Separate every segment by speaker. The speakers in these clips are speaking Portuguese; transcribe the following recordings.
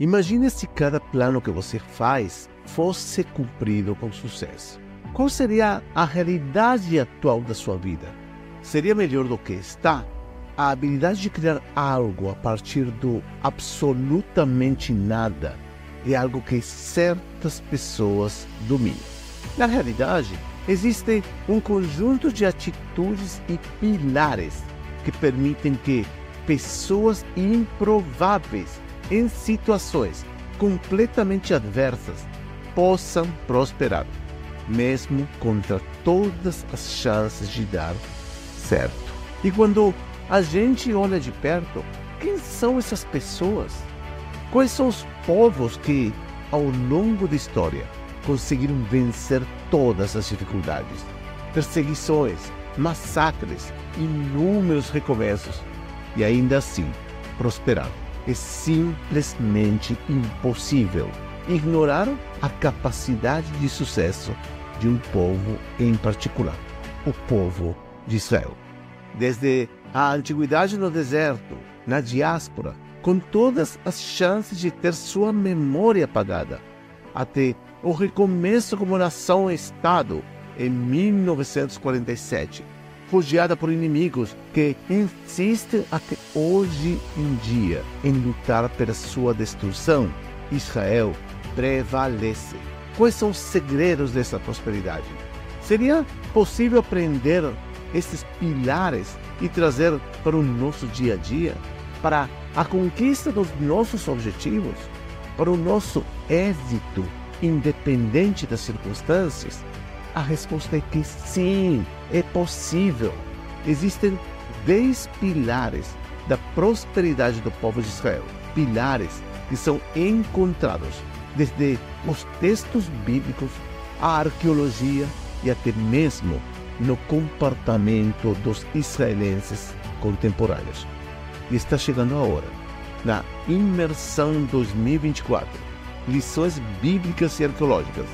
Speaker 1: Imagine se cada plano que você faz fosse cumprido com sucesso. Qual seria a realidade atual da sua vida? Seria melhor do que está? A habilidade de criar algo a partir do absolutamente nada é algo que certas pessoas dominam. Na realidade, existe um conjunto de atitudes e pilares que permitem que pessoas improváveis em situações completamente adversas possam prosperar, mesmo contra todas as chances de dar certo. E quando a gente olha de perto, quem são essas pessoas? Quais são os povos que, ao longo da história, conseguiram vencer todas as dificuldades? Perseguições, massacres, inúmeros recomeços e ainda assim prosperaram. É simplesmente impossível ignorar a capacidade de sucesso de um povo em particular, o povo de Israel. Desde a antiguidade no deserto, na diáspora, com todas as chances de ter sua memória apagada, até o recomeço como nação-estado em 1947, rodeada por inimigos que insistem até hoje em dia em lutar pela sua destruição, Israel prevalece. Quais são os segredos dessa prosperidade? Seria possível aprender esses pilares e trazer para o nosso dia a dia, para a conquista dos nossos objetivos, para o nosso êxito, independente das circunstâncias? A resposta é que sim, é possível. Existem dez pilares da prosperidade do povo de Israel, pilares que são encontrados desde os textos bíblicos, a arqueologia e até mesmo no comportamento dos israelenses contemporâneos. E está chegando a hora, na Imersão 2024, lições bíblicas e arqueológicas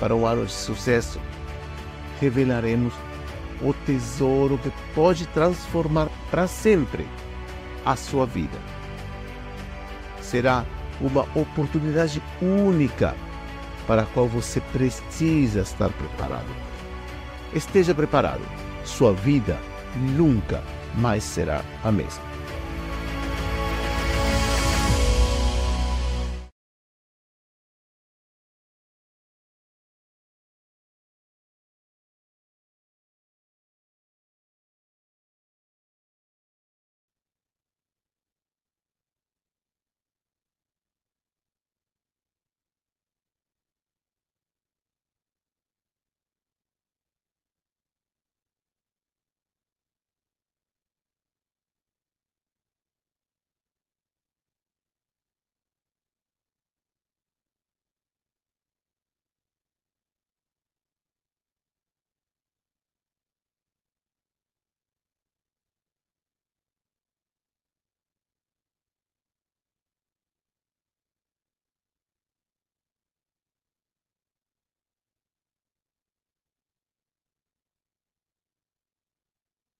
Speaker 1: para um ano de sucesso, revelaremos o tesouro que pode transformar para sempre a sua vida. Será uma oportunidade única para a qual você precisa estar preparado. Esteja preparado, sua vida nunca mais será a mesma.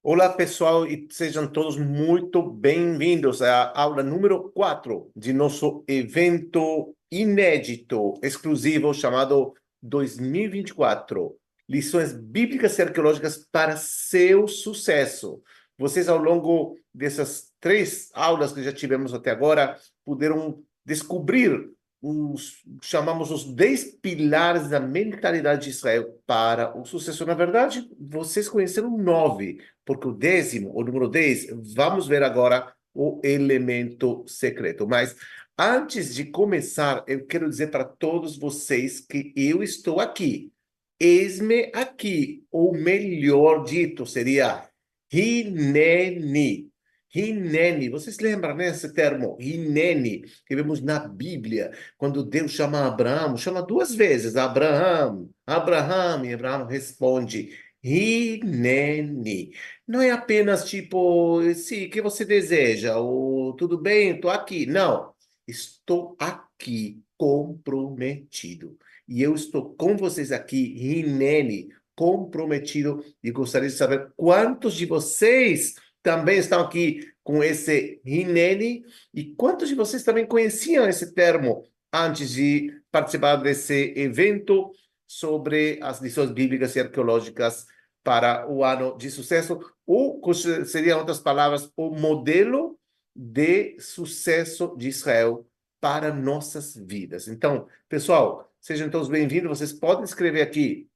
Speaker 2: Olá, pessoal, e sejam todos muito bem-vindos à aula número 4 de nosso evento inédito, exclusivo, chamado 2024 Lições Bíblicas e Arqueológicas para seu sucesso. Vocês, ao longo dessas três aulas que já tivemos até agora, puderam descobrir os, chamamos os 10 pilares da mentalidade de Israel para o sucesso. Na verdade, vocês conheceram nove, porque o décimo, o número 10, vamos ver agora o elemento secreto. Mas antes de começar, eu quero dizer para todos vocês que eu estou aqui. Eis-me aqui, ou melhor dito, seria Hineni. Hinene, vocês lembram né, termo? Hinene, que vemos na Bíblia, quando Deus chama Abraão, chama duas vezes, Abraão, Abraão, e Abraão responde, Hinene. Não é apenas tipo, sim, o que você deseja, ou tudo bem, estou aqui. Não, estou aqui comprometido. E eu estou com vocês aqui, Hinene, comprometido, e gostaria de saber quantos de vocês
Speaker 1: também estão aqui com esse Hineni. E quantos de vocês também conheciam esse termo antes de participar desse evento sobre as lições bíblicas e arqueológicas para o ano de sucesso? Ou, seriam outras palavras, o modelo de sucesso de Israel para nossas vidas. Então, pessoal, sejam todos bem-vindos. Vocês podem escrever aqui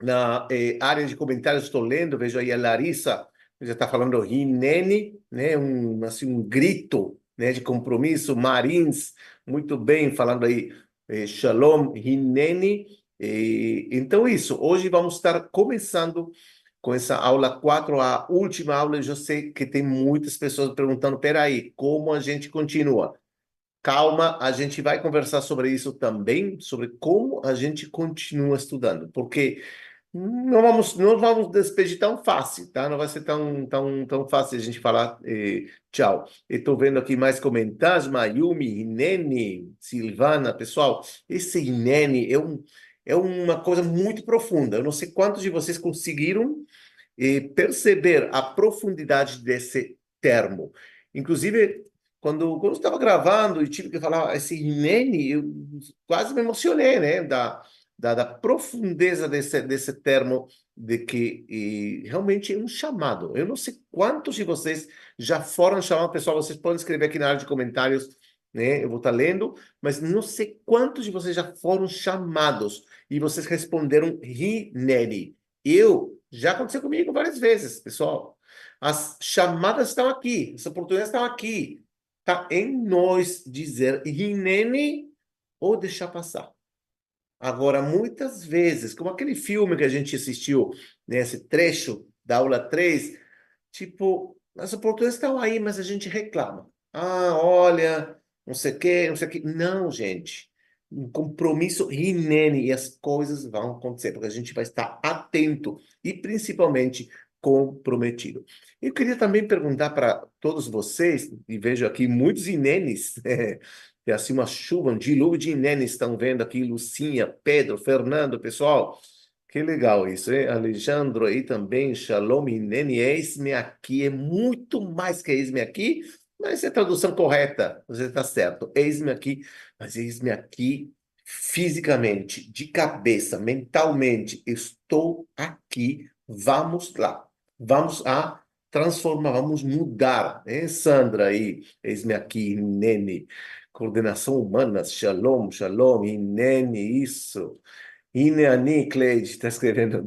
Speaker 1: na eh, área de comentários. Estou lendo, vejo aí a Larissa, já está falando Rinene, né? Um, assim, um grito né, de compromisso. Marins, muito bem, falando aí eh, Shalom, Rinene. Então, isso. Hoje vamos estar começando com essa aula 4, a última aula. Eu já sei que tem muitas pessoas perguntando: peraí, como a gente continua? Calma, a gente vai conversar sobre isso também, sobre como a gente continua estudando, porque não vamos não vamos despedir tão fácil, tá? Não vai ser tão tão tão fácil a gente falar eh, tchau. Estou vendo aqui mais comentários, Mayumi, Inene, Silvana, pessoal. Esse Inene é um é uma coisa muito profunda. Eu não sei quantos de vocês conseguiram eh, perceber a profundidade desse termo. Inclusive, quando, quando estava gravando e tive que falar esse Nene, eu quase me emocionei, né? Da, da, profundeza desse, desse termo, de que e, realmente é um chamado. Eu não sei quantos de vocês já foram chamados, pessoal, vocês podem escrever aqui na área de comentários, né? Eu vou estar lendo, mas não sei quantos de vocês já foram chamados e vocês responderam Rineri. Eu, já aconteceu comigo várias vezes, pessoal. As chamadas estão aqui, as oportunidades estão aqui. Está em nós dizer Rinene ou deixar passar. Agora, muitas vezes, como aquele filme que a gente assistiu, nesse né, trecho da aula 3, tipo, as oportunidades estão aí, mas a gente reclama. Ah, olha, não sei o quê, não sei o quê. Não, gente. Um compromisso rinene e as coisas vão acontecer, porque a gente vai estar atento e principalmente comprometido. Eu queria também perguntar para todos vocês, e vejo aqui muitos inenes, é assim uma chuva, um dilúvio de inenes, estão vendo aqui, Lucinha, Pedro, Fernando, pessoal, que legal isso, hein? Alejandro aí também, Shalom, Inene, eis-me aqui, é muito mais que eis-me aqui, mas é a tradução correta, você está certo, eis-me aqui, mas eis-me aqui fisicamente, de cabeça, mentalmente, estou aqui, vamos lá. Vamos a transformar, vamos mudar. Hein, Sandra aí, eis-me aqui, Nene. Coordenação humana, shalom, shalom, Nene, isso. Ineani, Cleide, está escrevendo.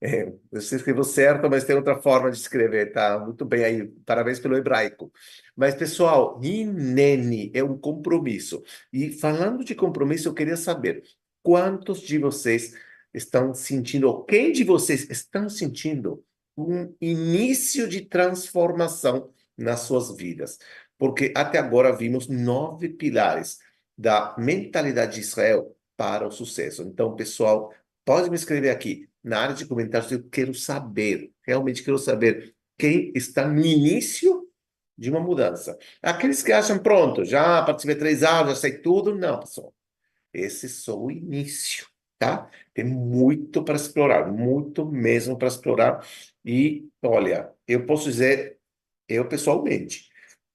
Speaker 1: É, você escreveu certo, mas tem outra forma de escrever, tá? Muito bem aí, parabéns pelo hebraico. Mas, pessoal, Inene é um compromisso. E falando de compromisso, eu queria saber quantos de vocês estão sentindo, ou quem de vocês estão sentindo um início de transformação nas suas vidas. Porque até agora vimos nove pilares da mentalidade de Israel para o sucesso. Então, pessoal, pode me escrever aqui na área de comentários. Eu quero saber, realmente quero saber quem está no início de uma mudança. Aqueles que acham, pronto, já participei três aulas, já sei tudo. Não, pessoal. Esse é só o início, tá? Tem muito para explorar, muito mesmo para explorar. E, olha, eu posso dizer, eu pessoalmente,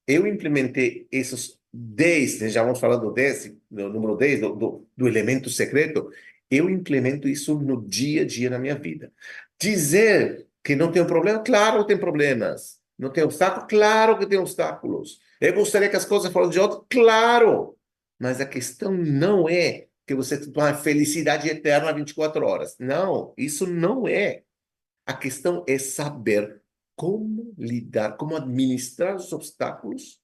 Speaker 1: eu implementei esses 10, né, já vamos falar do 10, do número 10, do, do, do elemento secreto, eu implemento isso no dia a dia na minha vida. Dizer que não tem problema, claro que tem problemas. Não tem obstáculo? Claro que tem obstáculos. Eu gostaria que as coisas fossem de outro? Claro! Mas a questão não é que você tem uma felicidade eterna 24 horas. Não, isso não é. A questão é saber como lidar, como administrar os obstáculos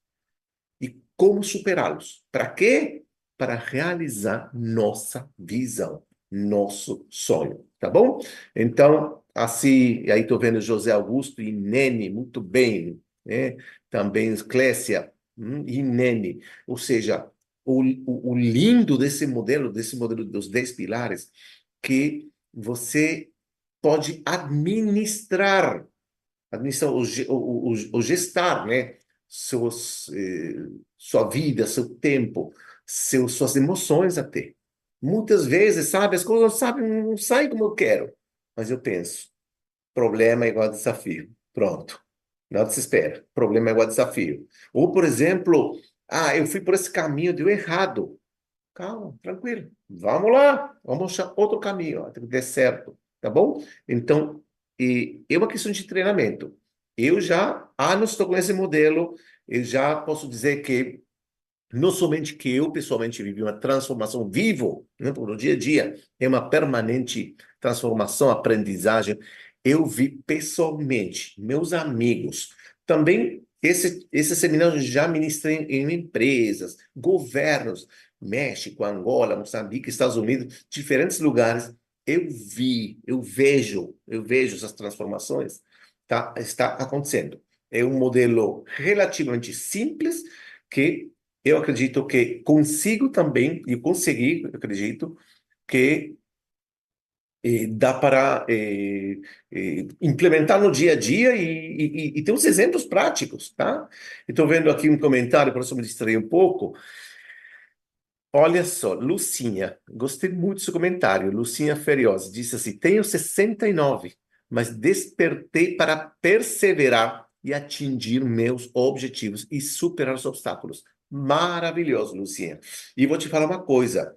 Speaker 1: e como superá-los. Para quê? Para realizar nossa visão, nosso sonho, tá bom? Então, assim, aí estou vendo José Augusto e Nene, muito bem, né? Também Clécia hum, e Nene, ou seja, o, o, o lindo desse modelo, desse modelo dos 10 pilares, que você pode administrar, administrar o, o, o, gestar, né? Eh, sua vida, seu tempo, seus, suas emoções até. Muitas vezes, sabe, as coisas não, não saem como eu quero, mas eu penso, problema é igual a desafio. Pronto. não desespera. O problema é o desafio. Ou, por exemplo, ah, eu fui por esse caminho, deu errado. Calma, tranquilo. Vamos lá, vamos achar outro caminho, ó, tem que dar certo, tá bom? Então, e, é uma questão de treinamento. Eu já há anos estou com esse modelo, eu já posso dizer que não somente que eu pessoalmente vivi uma transformação vivo, né, no dia a dia, é uma permanente transformação, aprendizagem. Eu vi pessoalmente, meus amigos, também esse, esse seminário já ministrei em empresas, governos, México, Angola, Moçambique, Estados Unidos, diferentes lugares. Eu vi, eu vejo, eu vejo essas transformações, tá? Está acontecendo. É um modelo relativamente simples que eu acredito que consigo também, e consegui, acredito, que eh, dá para eh, eh, implementar no dia a dia e, e, e ter uns exemplos práticos, tá? Estou vendo aqui um comentário, para eu me distrair um pouco. Olha só, Lucinha, gostei muito do seu comentário. Lucinha Feriosa disse assim: tenho 69, mas despertei para perseverar e atingir meus objetivos e superar os obstáculos. Maravilhoso, Lucinha. E vou te falar uma coisa: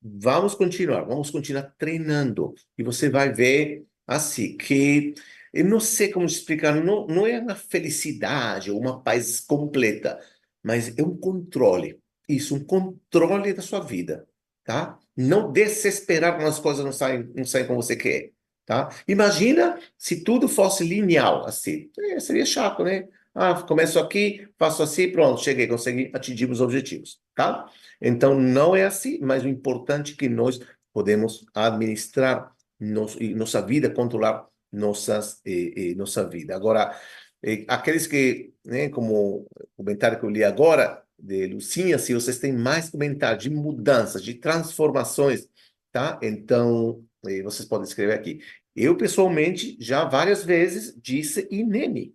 Speaker 1: vamos continuar, vamos continuar treinando. E você vai ver, assim, que eu não sei como explicar, não, não é uma felicidade ou uma paz completa, mas é um controle. Isso, um controle da sua vida, tá? Não desesperar quando as coisas não saem, não saem como você quer, tá? Imagina se tudo fosse linear, assim. É, seria chato, né? Ah, começo aqui, faço assim, pronto, cheguei, consegui atingir os objetivos, tá? Então, não é assim, mas o importante é que nós podemos administrar nos, nossa vida, controlar nossas, eh, eh, nossa vida. Agora, eh, aqueles que, né, como o comentário que eu li agora, de Lucinha, se vocês têm mais comentários de mudanças, de transformações, tá? Então, vocês podem escrever aqui. Eu, pessoalmente, já várias vezes disse Inene.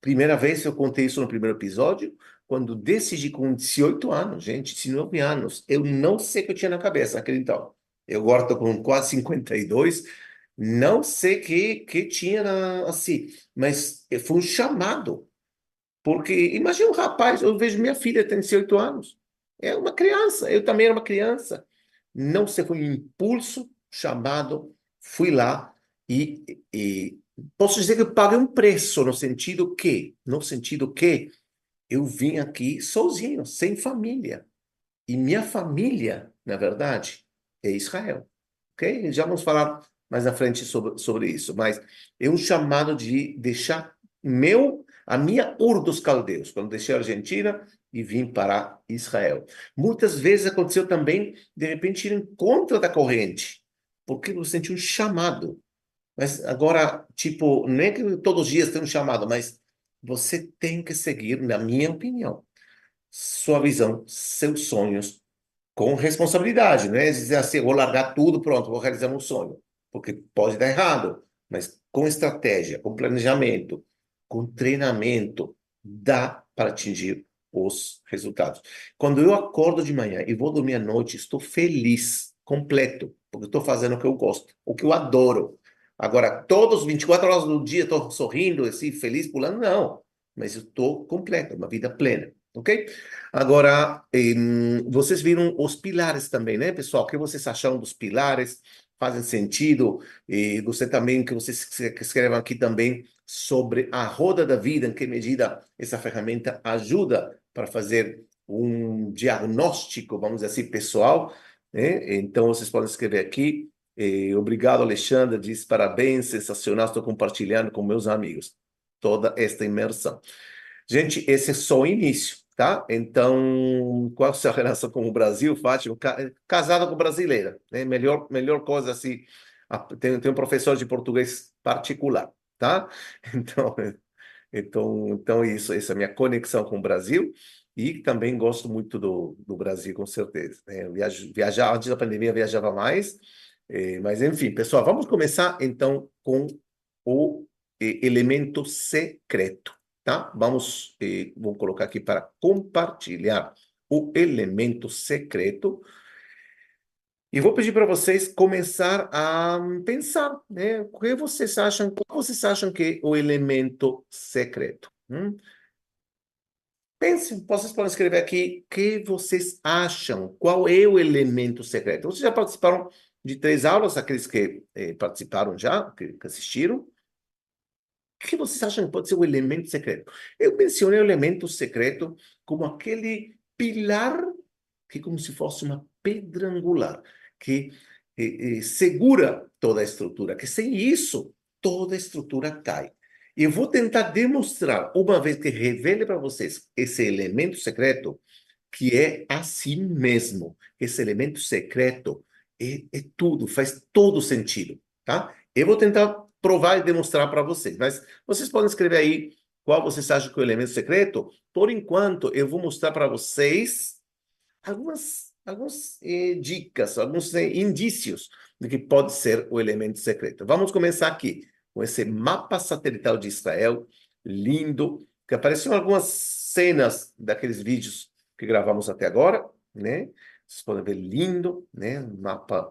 Speaker 1: Primeira vez eu contei isso no primeiro episódio, quando decidi com 18 anos, gente, 19 anos, eu não sei o que eu tinha na cabeça naquele então. Eu agora estou com quase 52, não sei o que, que tinha na, assim, mas foi um chamado. Porque imagina um rapaz, eu vejo minha filha tem 18 anos, é uma criança, eu também era uma criança. Não sei, foi um impulso, chamado, fui lá e, e posso dizer que paguei um preço no sentido que, no sentido que eu vim aqui sozinho, sem família. E minha família, na verdade, é Israel. Ok? Já vamos falar mais na frente sobre, sobre isso. Mas é um chamado de deixar meu, a minha Ur dos Caldeus, quando deixei a Argentina e vim para Israel. Muitas vezes aconteceu também, de repente, ir em contra da corrente, porque eu senti um chamado. Mas agora, tipo, não é que todos os dias tem um chamado, mas você tem que seguir, na minha opinião, sua visão, seus sonhos, com responsabilidade, não é dizer assim, vou largar tudo, pronto, vou realizar um sonho, porque pode dar errado, mas com estratégia, com planejamento, com treinamento, dá para atingir os resultados. Quando eu acordo de manhã e vou dormir à noite, estou feliz, completo, porque estou fazendo o que eu gosto, o que eu adoro. Agora, todos 24 horas do dia estou sorrindo, assim, feliz, pulando, não. Mas eu estou completo, uma vida plena, ok? Agora, vocês viram os pilares também, né, pessoal? O que vocês acharam dos pilares? Fazem sentido? E você também, que vocês escrevam aqui também sobre a roda da vida, em que medida essa ferramenta ajuda para fazer um diagnóstico, vamos dizer assim, pessoal. Né? Então, vocês podem escrever aqui e, obrigado, Alexandre. Diz parabéns, sensacional. Estou compartilhando com meus amigos toda esta imersão. Gente, esse é só o início, tá? Então, qual a sua relação com o Brasil, Fátima? Casada com brasileira, né? Melhor, melhor coisa assim. Tem, tem um professor de português particular, tá? Então, então, então isso, essa é a minha conexão com o Brasil. E também gosto muito do, do Brasil, com certeza. Né? Viajar, antes da pandemia, viajava mais é, mas, enfim, pessoal, vamos começar então com o eh, elemento secreto, tá? Vamos, eh, vou colocar aqui para compartilhar o elemento secreto. E vou pedir para vocês começar a pensar, né? O que vocês acham, qual vocês acham que é o elemento secreto? Hum? Pense, vocês podem escrever aqui o que vocês acham, qual é o elemento secreto. Vocês já participaram de três aulas, aqueles que eh, participaram já, que, que assistiram. O que vocês acham que pode ser o elemento secreto? Eu mencionei o elemento secreto como aquele pilar que é como se fosse uma pedra angular que eh, eh, segura toda a estrutura, que sem isso toda a estrutura cai. E eu vou tentar demonstrar, uma vez que revele para vocês esse elemento secreto, que é assim mesmo. Esse elemento secreto é, é tudo, faz todo sentido, tá? Eu vou tentar provar e demonstrar para vocês, mas vocês podem escrever aí qual vocês acham que é o elemento secreto. Por enquanto, eu vou mostrar para vocês algumas algumas eh, dicas, alguns eh, indícios de que pode ser o elemento secreto. Vamos começar aqui com esse mapa satelital de Israel, lindo, que apareceram algumas cenas daqueles vídeos que gravamos até agora, né? Vocês podem ver lindo, né? Mapa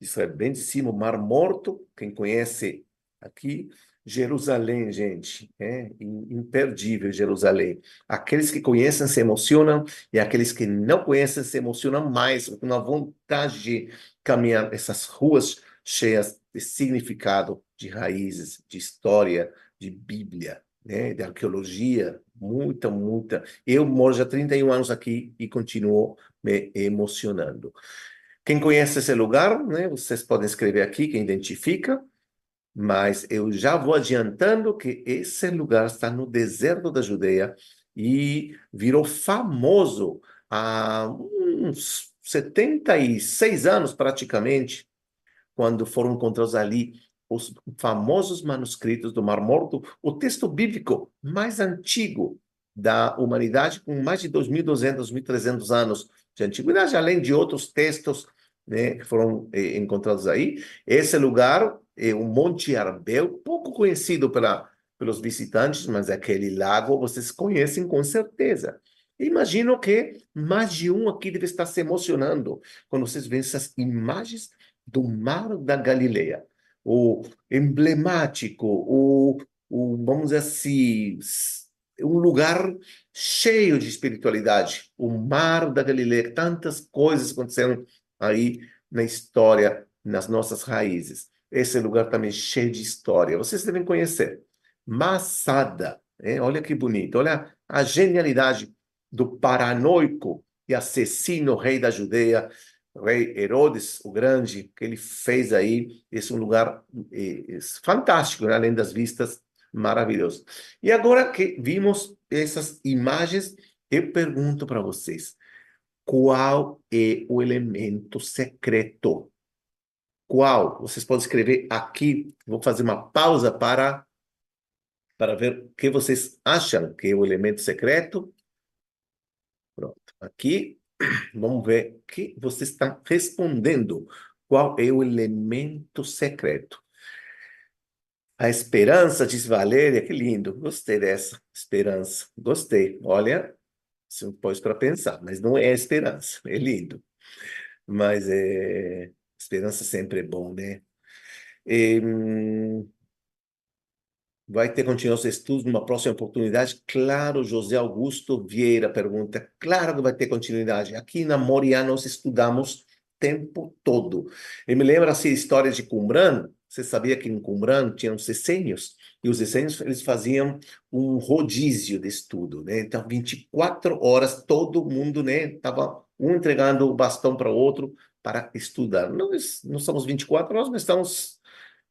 Speaker 1: de Israel bem de cima, o Mar Morto, quem conhece aqui, Jerusalém, gente, é imperdível Jerusalém. Aqueles que conhecem se emocionam e aqueles que não conhecem se emocionam mais, com a vontade de caminhar essas ruas cheias de significado, de raízes, de história, de Bíblia, né, de arqueologia, muita, muita. Eu moro já 31 anos aqui e continuo me emocionando. Quem conhece esse lugar, né, vocês podem escrever aqui, quem identifica, mas eu já vou adiantando que esse lugar está no deserto da Judeia e virou famoso há uns 76 anos praticamente, quando foram encontrados ali os famosos manuscritos do Mar Morto, o texto bíblico mais antigo da humanidade, com mais de 2.200, 2.300 anos de antiguidade, além de outros textos né, que foram eh, encontrados aí. Esse lugar é o Monte Arbel, pouco conhecido pela, pelos visitantes, mas aquele lago vocês conhecem com certeza. Imagino que mais de um aqui deve estar se emocionando quando vocês veem essas imagens do Mar da Galileia. O emblemático, o, o vamos dizer assim, um lugar cheio de espiritualidade. O Mar da Galileia, tantas coisas aconteceram aí na história, nas nossas raízes. Esse lugar também cheio de história. Vocês devem conhecer. Massada. Hein? Olha que bonito. Olha a genialidade do paranoico e assassino rei da Judeia, rei Herodes o Grande, que ele fez aí. Esse é um lugar é, é, fantástico, né? além das vistas maravilhosas. E agora que vimos essas imagens, eu pergunto para vocês: qual é o elemento secreto qual? Vocês podem escrever aqui. Vou fazer uma pausa para para ver o que vocês acham que é o elemento secreto. Pronto. Aqui, vamos ver o que vocês estão respondendo. Qual é o elemento secreto? A esperança, diz Valéria, que lindo. Gostei dessa esperança. Gostei. Olha, você pôs para pensar, mas não é esperança. É lindo. Mas é Esperança sempre é bom, né? E, hum, vai ter continuação de estudos numa próxima oportunidade? Claro, José Augusto Vieira pergunta. Claro que vai ter continuidade. Aqui na Moriá nós estudamos tempo todo. E me lembra assim, histórias de Qumran. Você sabia que em Qumran tinham essênios? E os essênios, eles faziam um rodízio de estudo, né? Então, 24 horas, todo mundo, né? Tava um entregando o bastão para o outro, para estudar. Nós não somos 24 horas, mas estamos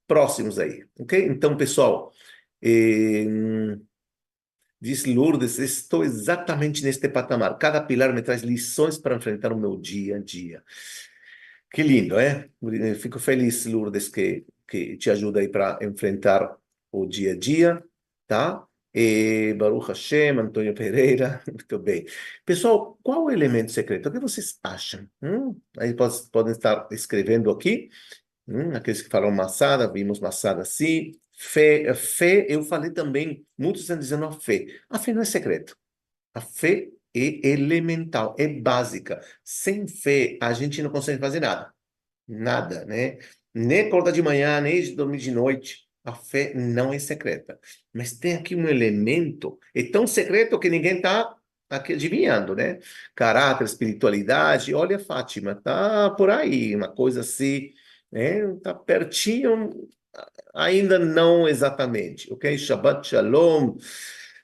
Speaker 1: próximos aí, ok? Então, pessoal, eh, diz Lourdes, estou exatamente neste patamar. Cada pilar me traz lições para enfrentar o meu dia a dia. Que lindo, é? Fico feliz, Lourdes, que, que te ajuda aí para enfrentar o dia a dia, tá? E Baruch Hashem, Antônio Pereira, muito bem. Pessoal, qual o elemento secreto? O que vocês acham? Hum? Aí pode, podem estar escrevendo aqui. Hum? Aqueles que falam massada, vimos massada sim. Fé, fé, eu falei também, muitos estão dizendo a fé. A fé não é secreto. A fé é elemental, é básica. Sem fé, a gente não consegue fazer nada. nada, né? Nem acordar de manhã, nem dormir de noite. A fé não é secreta. Mas tem aqui um elemento, é tão secreto que ninguém está adivinhando, né? Caráter, espiritualidade, olha Fátima, tá por aí, uma coisa assim, né? Tá pertinho, ainda não exatamente, ok? Shabbat Shalom,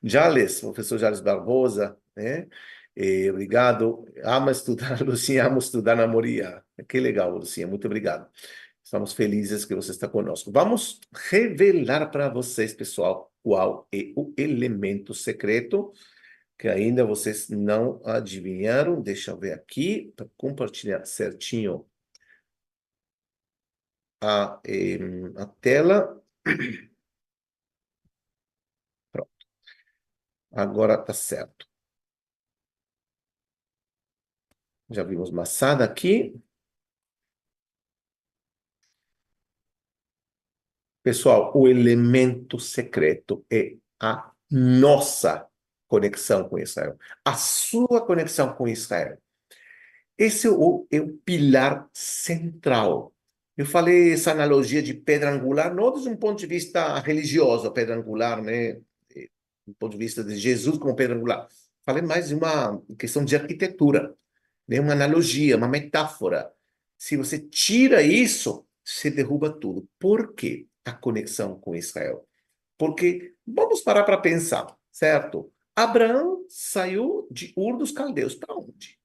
Speaker 1: Jales, professor Jales Barbosa, né? E, obrigado, ama estudar, Lucinha, amo estudar na Moria. Que legal, Lucinha, muito obrigado. Estamos felizes que você está conosco. Vamos revelar para vocês, pessoal, qual é o elemento secreto que ainda vocês não adivinharam. Deixa eu ver aqui para compartilhar certinho a, eh, a tela. Pronto. Agora tá certo. Já vimos maçada aqui. Pessoal, o elemento secreto é a nossa conexão com Israel, a sua conexão com Israel. Esse é o, é o pilar central. Eu falei essa analogia de pedra angular, não desde um ponto de vista religioso, pedra angular, né? Do ponto de vista de Jesus como pedra angular. Falei mais de uma questão de arquitetura, né? uma analogia, uma metáfora. Se você tira isso, você derruba tudo. Por quê? A conexão com Israel. Porque vamos parar para pensar, certo? Abraão saiu de Ur dos Caldeus para onde?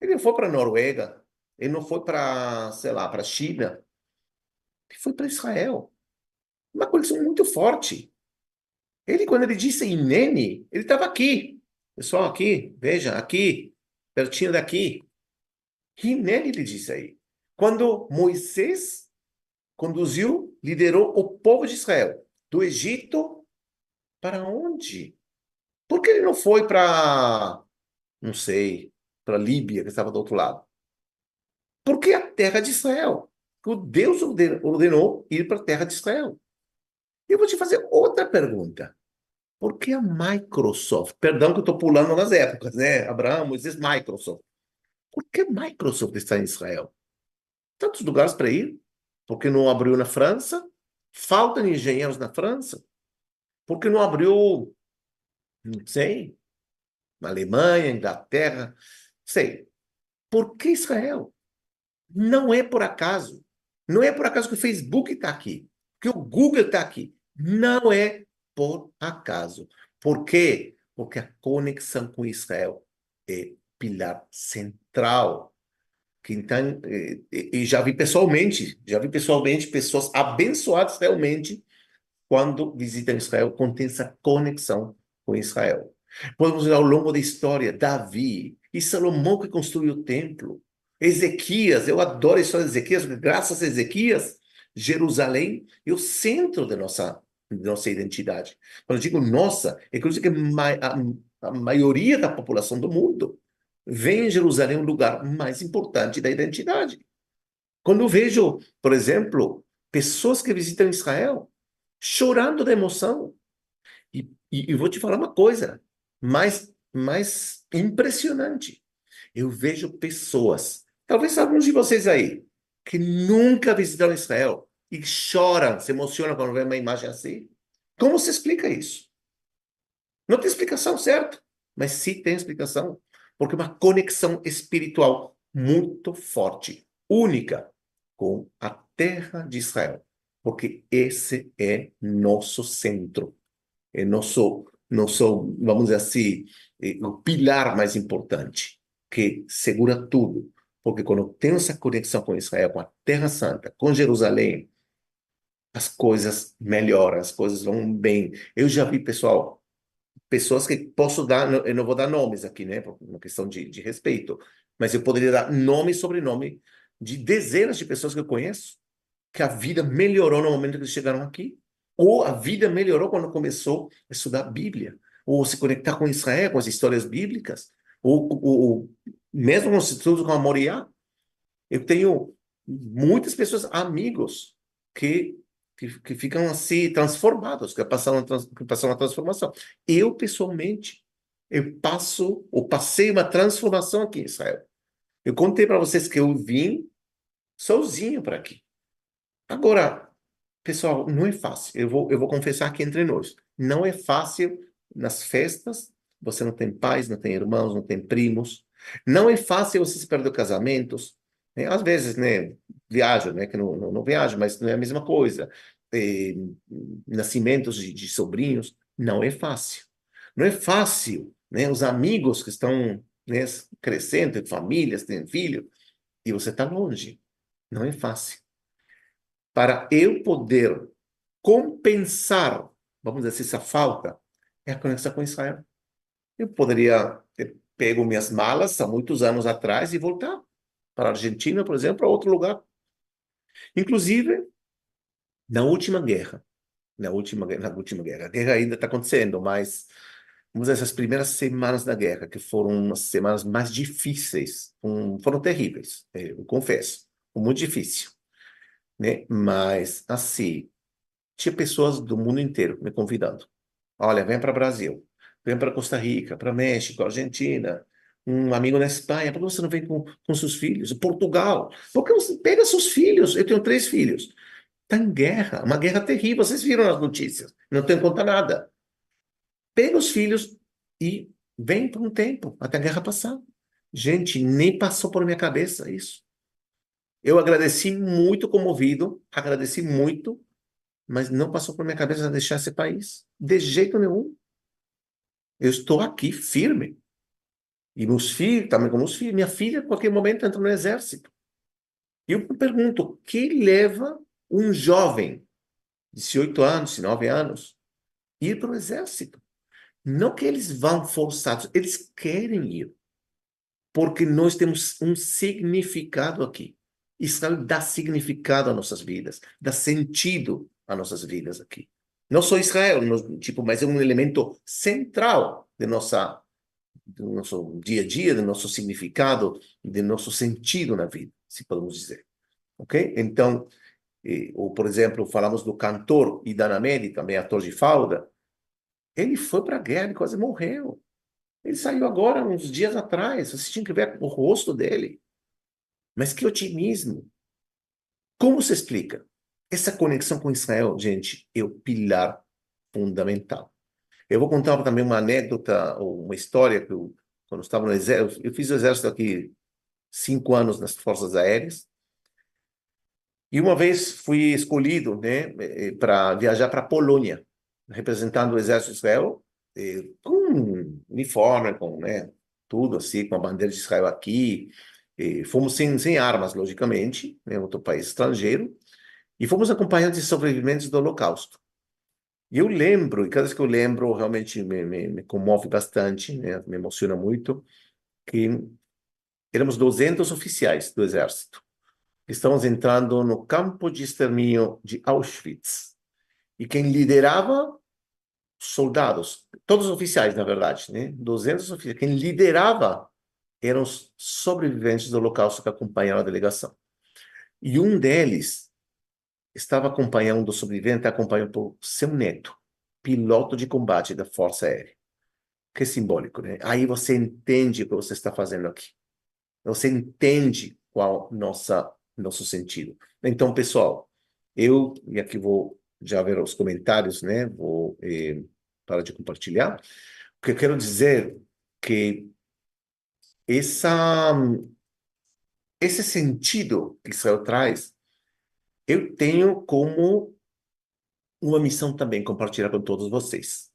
Speaker 1: Ele não foi para Noruega, ele não foi para, sei lá, para China. Ele foi para Israel. Uma conexão muito forte. Ele, quando ele disse Inene, ele estava aqui. Pessoal, aqui, veja, aqui, pertinho daqui. Inene, ele disse aí. Quando Moisés conduziu, liderou o povo de Israel do Egito para onde? Por que ele não foi para, não sei, para Líbia, que estava do outro lado? Porque a terra de Israel. O Deus ordenou ir para a terra de Israel. Eu vou te fazer outra pergunta. Por que a Microsoft? Perdão que eu estou pulando nas épocas, né? Abraão, Moisés, Microsoft. Por que a Microsoft está em Israel? Tantos lugares para ir porque não abriu na França? Faltam engenheiros na França? Porque não abriu, não sei, na Alemanha, Inglaterra, sei. Por que Israel? Não é por acaso. Não é por acaso que o Facebook está aqui, que o Google está aqui. Não é por acaso. Por quê? Porque a conexão com Israel é pilar central que então, e, e já vi pessoalmente, já vi pessoalmente pessoas abençoadas realmente quando visitam Israel, contém essa conexão com Israel. Podemos ver ao longo da história, Davi e Salomão que construiu o templo, Ezequias, eu adoro a história de Ezequias, graças a Ezequias, Jerusalém é o centro da nossa, da nossa identidade. Quando eu digo nossa, é que a, a maioria da população do mundo vem em Jerusalém um lugar mais importante da identidade. Quando eu vejo, por exemplo, pessoas que visitam Israel chorando de emoção, e, e, e vou te falar uma coisa mais, mais impressionante. Eu vejo pessoas, talvez alguns de vocês aí, que nunca visitaram Israel e choram, se emocionam quando vê uma imagem assim. Como se explica isso? Não tem explicação, certo? Mas sim tem explicação porque uma conexão espiritual muito forte, única, com a terra de Israel. Porque esse é nosso centro, é nosso, nosso vamos dizer assim, é o pilar mais importante, que segura tudo. Porque quando tem essa conexão com Israel, com a Terra Santa, com Jerusalém, as coisas melhoram, as coisas vão bem. Eu já vi, pessoal, pessoas que posso dar, eu não vou dar nomes aqui, né, por uma questão de, de respeito, mas eu poderia dar nome e sobrenome de dezenas de pessoas que eu conheço, que a vida melhorou no momento que eles chegaram aqui, ou a vida melhorou quando começou a estudar a Bíblia, ou se conectar com Israel, com as histórias bíblicas, ou, ou, ou mesmo com os estudos com a Moriá. Eu tenho muitas pessoas, amigos, que que, que ficam assim transformados, que passaram, que passaram uma transformação. Eu, pessoalmente, eu passo, ou passei uma transformação aqui em Israel. Eu contei para vocês que eu vim sozinho para aqui. Agora, pessoal, não é fácil. Eu vou, eu vou confessar aqui entre nós. Não é fácil nas festas. Você não tem pais, não tem irmãos, não tem primos. Não é fácil você se perder casamentos. Né? Às vezes, né, viajo, né, que não, não, não viajo, mas não é a mesma coisa. É, nascimentos de, de sobrinhos, não é fácil. Não é fácil, né? Os amigos que estão né, crescendo, têm famílias, têm filho, e você está longe. Não é fácil. Para eu poder compensar, vamos dizer, essa falta, é a conexão com Israel. Eu poderia ter pego minhas malas há muitos anos atrás e voltar para a Argentina, por exemplo, para outro lugar. Inclusive, na última guerra, na última, na última guerra, a guerra ainda está acontecendo, mas vamos dizer, essas primeiras semanas da guerra, que foram as semanas mais difíceis, um, foram terríveis, eu confesso, muito difícil, né? Mas, assim, tinha pessoas do mundo inteiro me convidando. Olha, vem para o Brasil, vem para Costa Rica, para México, Argentina, um amigo na Espanha, por que você não vem com, com seus filhos? Portugal, por que você pega seus filhos? Eu tenho três filhos. Está em guerra, uma guerra terrível, vocês viram as notícias, não tenho conta nada pega os filhos e vem por um tempo, até a guerra passar. Gente, nem passou por minha cabeça isso. Eu agradeci muito comovido, agradeci muito, mas não passou por minha cabeça deixar esse país. De jeito nenhum. Eu estou aqui firme. E meus filhos, também como os filhos, minha filha, a qualquer momento, entra no exército. E eu me pergunto, o que leva um jovem de 18 anos, 19 anos, ir para o exército? Não que eles vão forçados, eles querem ir. Porque nós temos um significado aqui. Israel dá significado às nossas vidas, dá sentido às nossas vidas aqui. Não só Israel, tipo, mas é um elemento central de nossa, do nosso dia a dia, do nosso significado, do nosso sentido na vida, se podemos dizer. Ok? Então, ou por exemplo, falamos do cantor Idan Amedi, também ator de Fauda, ele foi para a guerra e quase morreu. Ele saiu agora, uns dias atrás. Você tinha que ver o rosto dele. Mas que otimismo. Como se explica? Essa conexão com Israel, gente, é o pilar fundamental. Eu vou contar também uma anécdota, ou uma história que eu, quando eu estava no exército, eu fiz o exército aqui cinco anos nas forças aéreas. E uma vez fui escolhido, né, eh, para viajar para a Polônia representando o exército de Israel, com uniforme, com né, tudo assim, com a bandeira de Israel aqui. fomos sem, sem armas, logicamente, em né, outro país estrangeiro, e fomos acompanhados de sobreviventes do Holocausto. E eu lembro, e cada vez que eu lembro, realmente me, me, me comove bastante, né, me emociona muito, que éramos 200 oficiais do exército. Estamos entrando no campo de extermínio de Auschwitz. E quem liderava soldados, todos oficiais, na verdade, né? 200 oficiais. Quem liderava eram os sobreviventes do Holocausto que acompanharam a delegação. E um deles estava acompanhando o sobrevivente, acompanhado por seu neto, piloto de combate da Força Aérea. Que simbólico, né? Aí você entende o que você está fazendo aqui. Você entende qual nossa nosso sentido. Então, pessoal, eu e aqui vou já ver os comentários, né? Vou eh, parar de compartilhar. O que eu quero dizer que essa esse sentido que Israel traz, eu tenho como uma missão também compartilhar com todos vocês,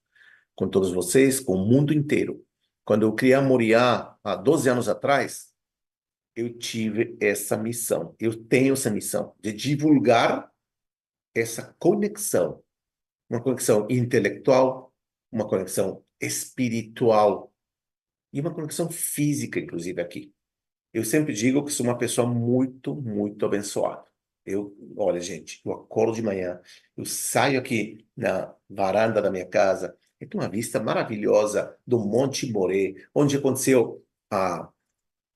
Speaker 1: com todos vocês, com o mundo inteiro. Quando eu criei a Moriá há 12 anos atrás, eu tive essa missão, eu tenho essa missão de divulgar essa conexão, uma conexão intelectual, uma conexão espiritual e uma conexão física, inclusive, aqui. Eu sempre digo que sou uma pessoa muito, muito abençoada. Eu, olha, gente, eu acordo de manhã, eu saio aqui na varanda da minha casa, e tem uma vista maravilhosa do Monte Moré, onde aconteceu a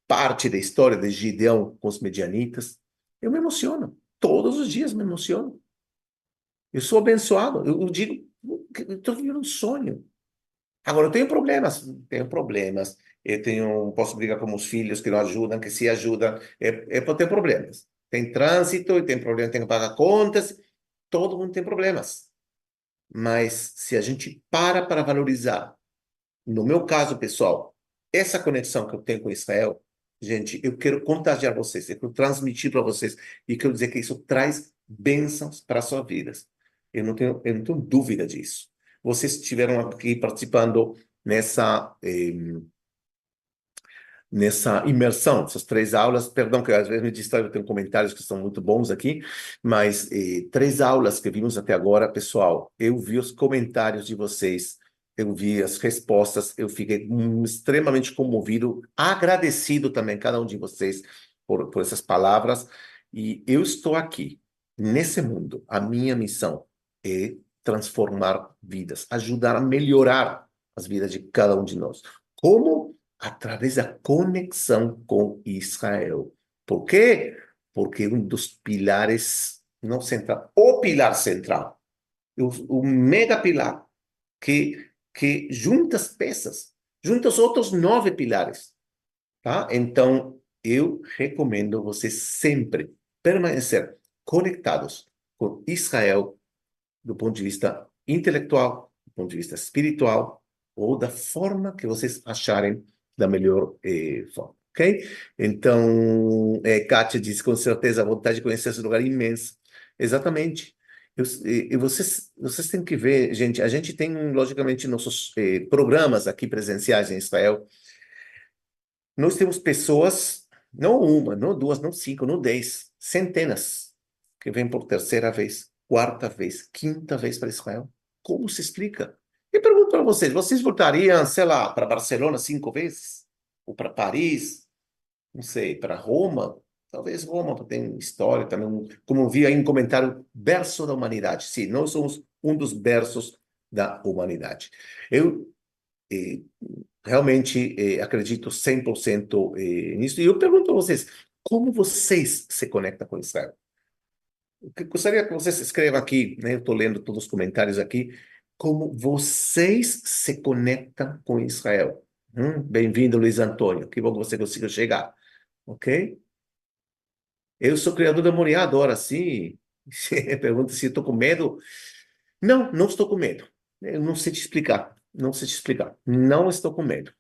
Speaker 1: parte da história de Gideão com os medianitas. Eu me emociono. Todos os dias me emociono. Eu sou abençoado. Eu, digo, estou vivendo um sonho. Agora, eu tenho problemas. Tenho problemas. Eu tenho, posso brigar com meus filhos que não ajudam, que se ajudam. É, é para ter problemas. Tem trânsito e tem problema, tem que pagar contas. Todo mundo tem problemas. Mas se a gente para para valorizar, no meu caso, pessoal, essa conexão que eu tenho com Israel, gente, eu quero contagiar vocês, eu quero transmitir para vocês e quero dizer que isso traz bênçãos para suas vidas. Eu não tenho, eu não tenho dúvida disso. Vocês estiveram aqui participando nessa eh, nessa imersão, essas três aulas, perdão que às vezes me distraio, eu tenho comentários que são muito bons aqui, mas eh, três aulas que vimos até agora, pessoal, eu vi os comentários de vocês, eu vi as respostas, eu fiquei extremamente comovido, agradecido também cada um de vocês por, por essas palavras, e eu estou aqui, nesse mundo, a minha missão é transformar vidas, ajudar a melhorar as vidas de cada um de nós. Como? Através da conexão com Israel. Por quê? Porque um dos pilares, não central, o pilar central, o, o mega pilar, que, que junta as peças, junta os outros nove pilares. Tá? Então, eu recomendo vocês sempre permanecer conectados com Israel do ponto de vista intelectual, do ponto de vista espiritual, ou da forma que vocês acharem da melhor eh, forma, ok? Então, eh, Kátia disse com certeza a vontade de conhecer esse lugar imenso. Exatamente. Eu, e vocês, vocês têm que ver, gente, a gente tem, logicamente, nossos eh, programas aqui presenciais em Israel. Nós temos pessoas, não uma, não duas, não cinco, não dez, centenas, que vêm por terceira vez, quarta vez, quinta vez para Israel. Como se explica? E pergunto para vocês: vocês voltariam, sei lá, para Barcelona cinco vezes? Ou para Paris? Não sei, para Roma? Talvez Roma tem história também, como vi aí um comentário, berço da humanidade. Sim, nós somos um dos berços da humanidade. Eu eh, realmente eh, acredito 100% eh, nisso. E eu pergunto a vocês, como vocês se conectam com Israel? Eu gostaria que vocês escrevam aqui, né? Eu estou lendo todos os comentários aqui como vocês se conectam com Israel. Hum? Bem-vindo, Luiz Antônio. Que bom que você conseguiu chegar. Ok? Eu sou criador da Moriá, adoro assim. Pergunta se estou com medo. Não, não estou com medo. Eu não sei te explicar. Não sei te explicar. Não estou com medo.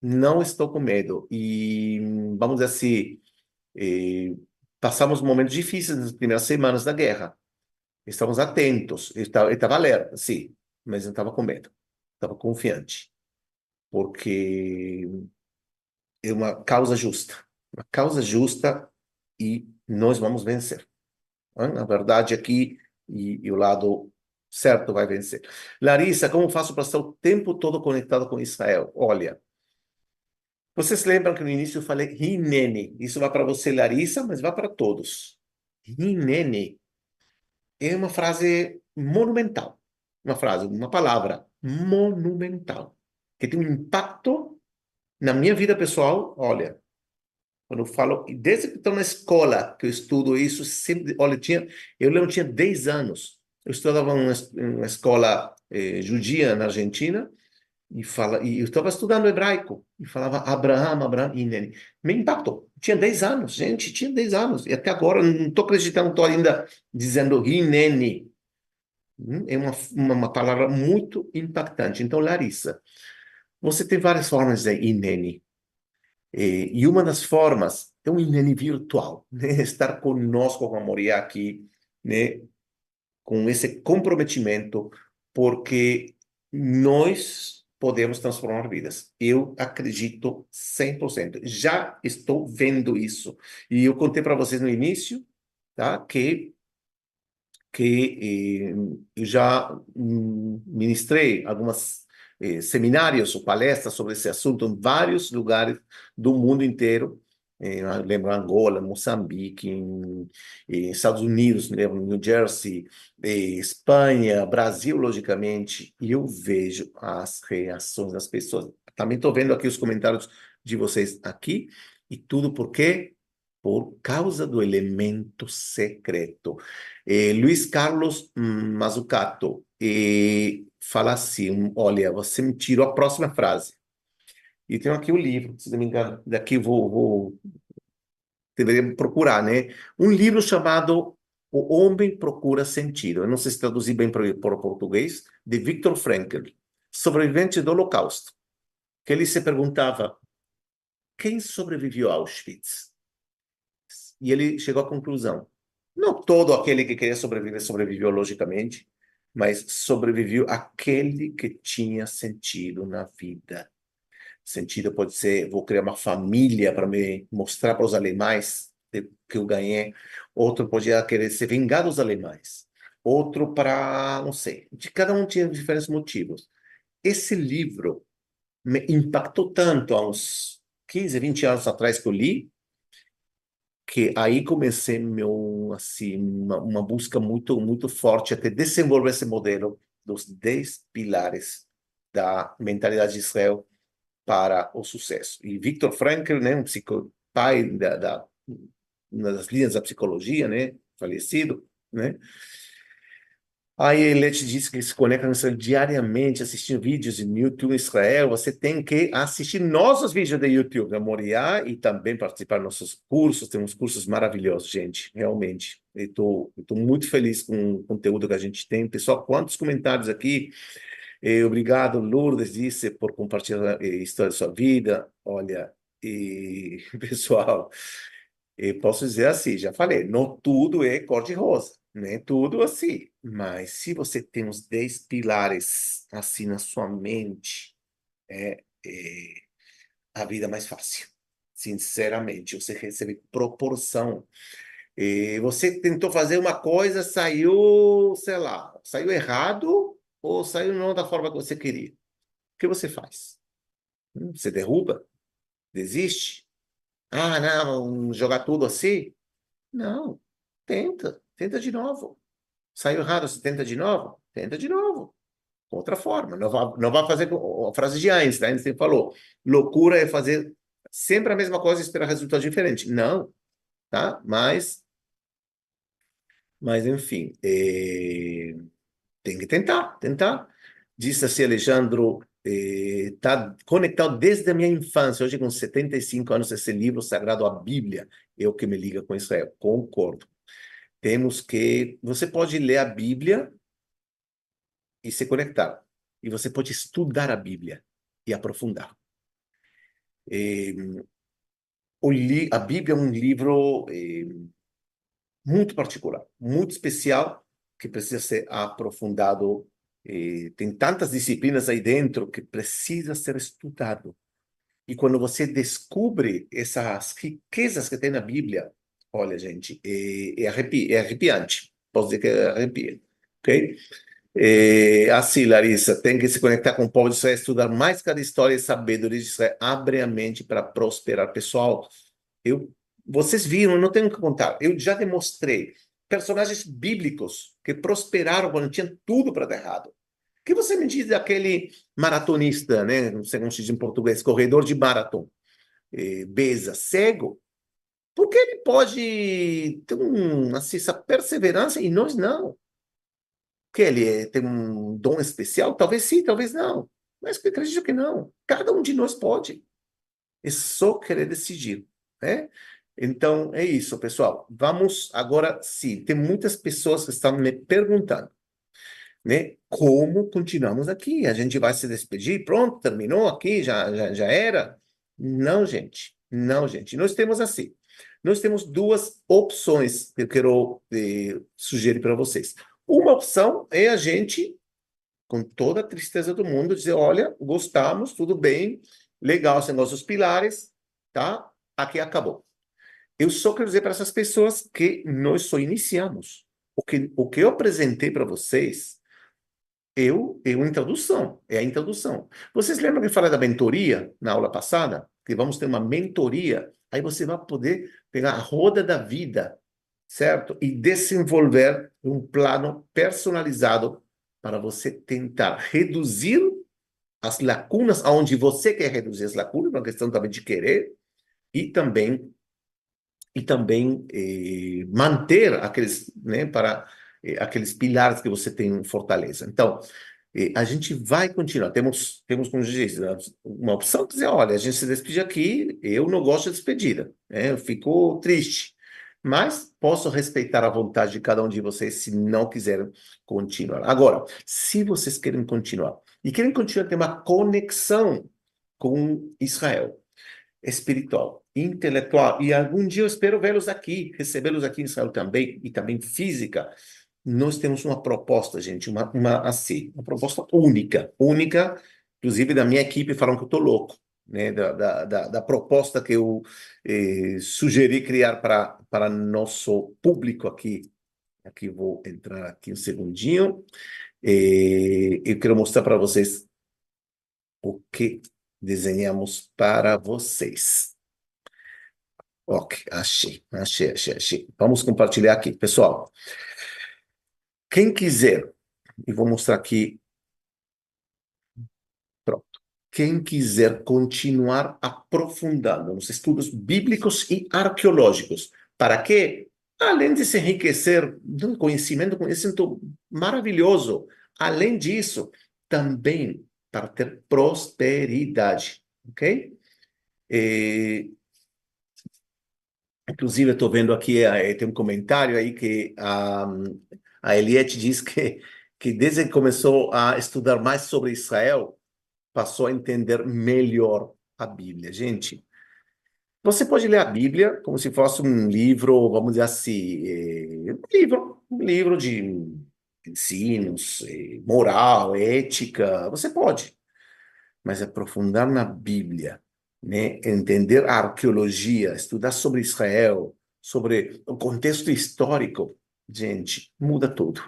Speaker 1: Não estou com medo. E vamos dizer assim, eh, passamos momentos difíceis nas primeiras semanas da guerra. Estamos atentos. Estava, estava alerta, sim mas eu estava com medo, estava confiante, porque é uma causa justa, uma causa justa e nós vamos vencer. Na verdade, aqui, e, e o lado certo vai vencer. Larissa, como faço para estar o tempo todo conectado com Israel? Olha, vocês lembram que no início eu falei Hinene? Isso vai para você, Larissa, mas vai para todos. Hinene é uma frase monumental uma frase, uma palavra monumental, que tem um impacto na minha vida pessoal. Olha, quando eu falo, desde que estou na escola que eu estudo isso, sempre, olha, tinha, eu lembro, tinha 10 anos, eu estudava em uma escola eh, judia na Argentina, e fala e eu estava estudando hebraico e falava Abraham, Abraham, Inene. Me impactou. Tinha 10 anos, gente, tinha 10 anos. E até agora não estou acreditando, estou ainda dizendo Inene. Hum, é uma, uma, palavra muito impactante. Então, Larissa, você tem várias formas de inene. E uma das formas é um inene virtual, né? estar conosco com a Moria aqui, né? com esse comprometimento, porque nós podemos transformar vidas. Eu acredito 100%. Já estou vendo isso. E eu contei para vocês no início tá? que que eh, eu já ministrei algumas eh, seminários ou palestras sobre esse assunto em vários lugares do mundo inteiro. Eh, lembro Angola, Moçambique, em, em Estados Unidos, lembro New Jersey, Espanha, Brasil, logicamente, e eu vejo as reações das pessoas. Também estou vendo aqui os comentários de vocês aqui, e tudo porque por causa do elemento secreto. Eh, Luiz Carlos Mazzucato eh, fala assim: olha, você me tirou a próxima frase. E tenho aqui o livro, se não me engano, daqui vou, vou deveria procurar, né? Um livro chamado O Homem Procura Sentido. Eu não sei se traduzir bem para o português, de Viktor Frankl, sobrevivente do Holocausto. Que ele se perguntava: quem sobreviveu a Auschwitz? E ele chegou à conclusão: não todo aquele que queria sobreviver sobreviveu, logicamente, mas sobreviveu aquele que tinha sentido na vida. Sentido pode ser, vou criar uma família para me mostrar para os alemães que eu ganhei. Outro podia querer se vingar dos alemães. Outro para, não sei. De cada um tinha diferentes motivos. Esse livro me impactou tanto há uns 15, 20 anos atrás que eu li, que aí comecei meu assim uma, uma, busca muito muito forte até desenvolver esse modelo dos 10 pilares da mentalidade de Israel para o sucesso. E Viktor Frankl, né, um psico, pai da, da uma das linhas da psicologia, né, falecido, né, Aí ele te disse que se conecta diariamente, assistindo vídeos no YouTube Israel. Você tem que assistir nossos vídeos do YouTube da Moriá e também participar dos nossos cursos. Temos cursos maravilhosos, gente, realmente. Estou muito feliz com o conteúdo que a gente tem. Pessoal, quantos comentários aqui. Eh, obrigado, Lourdes, disse, por compartilhar a história da sua vida. Olha, e, pessoal, posso dizer assim, já falei, não tudo é cor-de-rosa né? Tudo assim. Mas se você tem os 10 pilares assim na sua mente, é, é a vida mais fácil. Sinceramente, você recebe proporção. E você tentou fazer uma coisa, saiu, sei lá, saiu errado ou saiu não da forma que você queria. O que você faz? Hum, você derruba? Desiste? Ah, não, jogar tudo assim? Não, tenta. Tenta de novo. Saiu errado, você tenta de novo? Tenta de novo. Outra forma. Não vai, não fazer a frase de Einstein. Einstein falou: loucura é fazer sempre a mesma coisa e esperar resultado diferente. Não. Tá? Mas. Mas, enfim. É, tem que tentar, tentar. Disse assim, Alejandro, está é, conectado desde a minha infância. Hoje, com 75 anos, esse livro sagrado, a Bíblia, é o que me liga com Israel. Concordo temos que. Você pode ler a Bíblia e se conectar. E você pode estudar a Bíblia e aprofundar. E, a Bíblia é um livro muito particular, muito especial, que precisa ser aprofundado. tem tantas disciplinas aí dentro que precisa ser estudado. E quando você descobre essas riquezas que tem na Bíblia, Olha, gente, é, é, arrepi é arrepiante. Posso dizer que é arrepiante. Ok? É, assim, Larissa, tem que se conectar com o povo de Israel, estudar mais cada história e sabedoria de Israel. Abre a mente para prosperar. Pessoal, eu, vocês viram, eu não tenho que contar. Eu já demonstrei personagens bíblicos que prosperaram quando tinha tudo para dar errado. O que você me diz daquele maratonista, né? Não sei como se diz em português, corredor de maratona, eh, Beza, cego, porque ele pode ter um, assim, essa perseverança e nós não. Que ele é, tem um dom especial? Talvez sim, talvez não. Mas eu acredito que não. Cada um de nós pode. É só querer decidir. Né? Então, é isso, pessoal. Vamos agora, sim. Tem muitas pessoas que estão me perguntando. Né? Como continuamos aqui? A gente vai se despedir? Pronto, terminou aqui? Já, já, já era? Não, gente. Não, gente. Nós temos assim. Nós temos duas opções que eu quero eh, sugerir para vocês. Uma opção é a gente, com toda a tristeza do mundo, dizer: olha, gostamos, tudo bem, legal, são nossos pilares, tá? Aqui acabou. Eu só quero dizer para essas pessoas que nós só iniciamos. O que, o que eu apresentei para vocês eu, é uma introdução, é a introdução. Vocês lembram que eu falei da mentoria na aula passada? Que vamos ter uma mentoria Aí você vai poder pegar a roda da vida, certo? E desenvolver um plano personalizado para você tentar reduzir as lacunas aonde você quer reduzir as lacunas, uma questão também de querer e também e também eh, manter aqueles, né, para eh, aqueles pilares que você tem em fortaleza. Então, a gente vai continuar. Temos, temos como disse, uma opção que dizer, olha, a gente se despede aqui, eu não gosto de despedida, né? eu fico triste. Mas posso respeitar a vontade de cada um de vocês se não quiserem continuar. Agora, se vocês querem continuar, e querem continuar ter uma conexão com Israel, espiritual, intelectual, e algum dia eu espero vê-los aqui, recebê-los aqui em Israel também, e também física, nós temos uma proposta, gente, uma, uma assim, uma proposta única, única, inclusive da minha equipe falam que eu estou louco, né, da, da, da, da, proposta que eu eh, sugeri criar para, nosso público aqui. Aqui vou entrar aqui um segundinho. Eh, eu quero mostrar para vocês o que desenhamos para vocês. Ok, achei, achei, achei, achei. Vamos compartilhar aqui, pessoal. Quem quiser, e vou mostrar aqui. Pronto. Quem quiser continuar aprofundando nos estudos bíblicos e arqueológicos, para quê? Além de se enriquecer do conhecimento, conhecimento maravilhoso, além disso, também para ter prosperidade, ok? E, inclusive, estou vendo aqui, eh, tem um comentário aí que um, a Eliette diz que, que desde que começou a estudar mais sobre Israel, passou a entender melhor a Bíblia. Gente, você pode ler a Bíblia como se fosse um livro, vamos dizer assim, eh, um livro, um livro de ensinos, eh, moral, ética, você pode. Mas aprofundar na Bíblia, né? entender a arqueologia, estudar sobre Israel, sobre o contexto histórico, gente, muda tudo.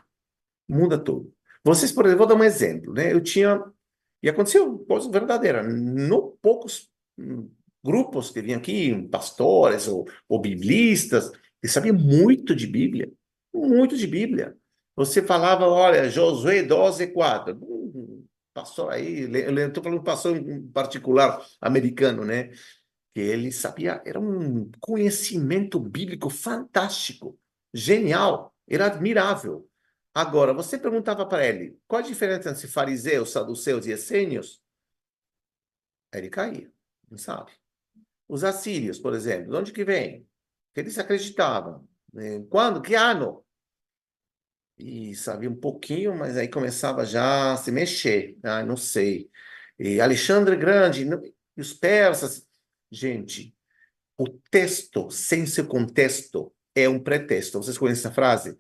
Speaker 1: Muda tudo. Vocês, por exemplo, vou dar um exemplo, né? Eu tinha, e aconteceu coisa verdadeira, no poucos hum, grupos que vinham aqui, pastores ou, ou biblistas, que sabiam muito de Bíblia, muito de Bíblia. Você falava, olha, Josué 12, 4. Um pastor aí, eu estou falando um pastor em particular americano, né? Que ele sabia, era um conhecimento bíblico fantástico genial, era admirável. Agora, você perguntava para ele qual a diferença entre fariseus, saduceus e essênios? Ele caía, não sabe. Os assírios, por exemplo, de onde que vem? Que eles acreditavam. Quando? Que ano? E sabia um pouquinho, mas aí começava já a se mexer. Ah, não sei. E Alexandre Grande, e os persas. Gente, o texto, sem seu contexto, é um pretexto. Vocês conhecem essa frase?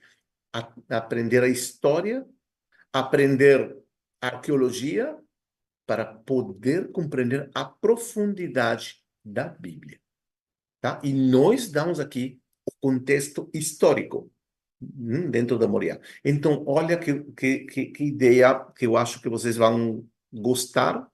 Speaker 1: A, aprender a história, aprender arqueologia, para poder compreender a profundidade da Bíblia. Tá? E nós damos aqui o contexto histórico hum, dentro da Moria. Então, olha que, que, que, ideia que eu acho que vocês vão gostar.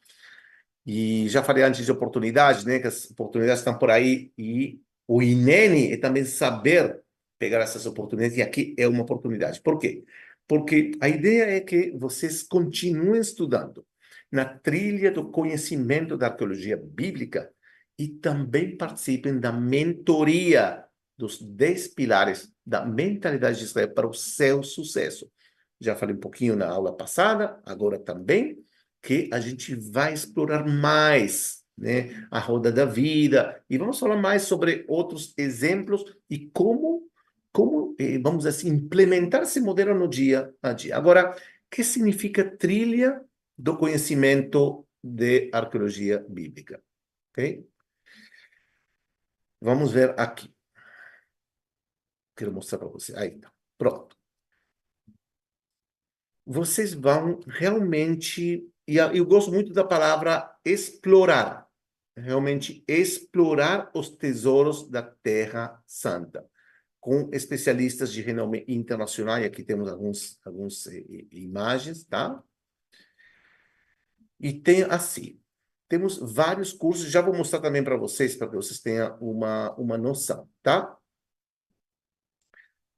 Speaker 1: E já falei antes de oportunidades, né? Que as oportunidades estão por aí e o INENE é também saber pegar essas oportunidades, e aqui é uma oportunidade. Por quê? Porque a ideia é que vocês continuem estudando na trilha do conhecimento da arqueologia bíblica e também participem da mentoria dos 10 pilares da mentalidade de Israel para o seu sucesso. Já falei um pouquinho na aula passada, agora também, que a gente vai explorar mais né, a roda da vida, e vamos falar mais sobre outros exemplos e como, como eh, vamos assim, implementar esse modelo no dia a dia. Agora, o que significa trilha do conhecimento de arqueologia bíblica? Ok? Vamos ver aqui. Quero mostrar para você. Aí tá. Pronto. Vocês vão realmente e eu gosto muito da palavra explorar, realmente explorar os tesouros da Terra Santa, com especialistas de renome internacional, e aqui temos alguns, alguns eh, imagens, tá? E tem assim, temos vários cursos, já vou mostrar também para vocês, para que vocês tenham uma, uma noção, tá?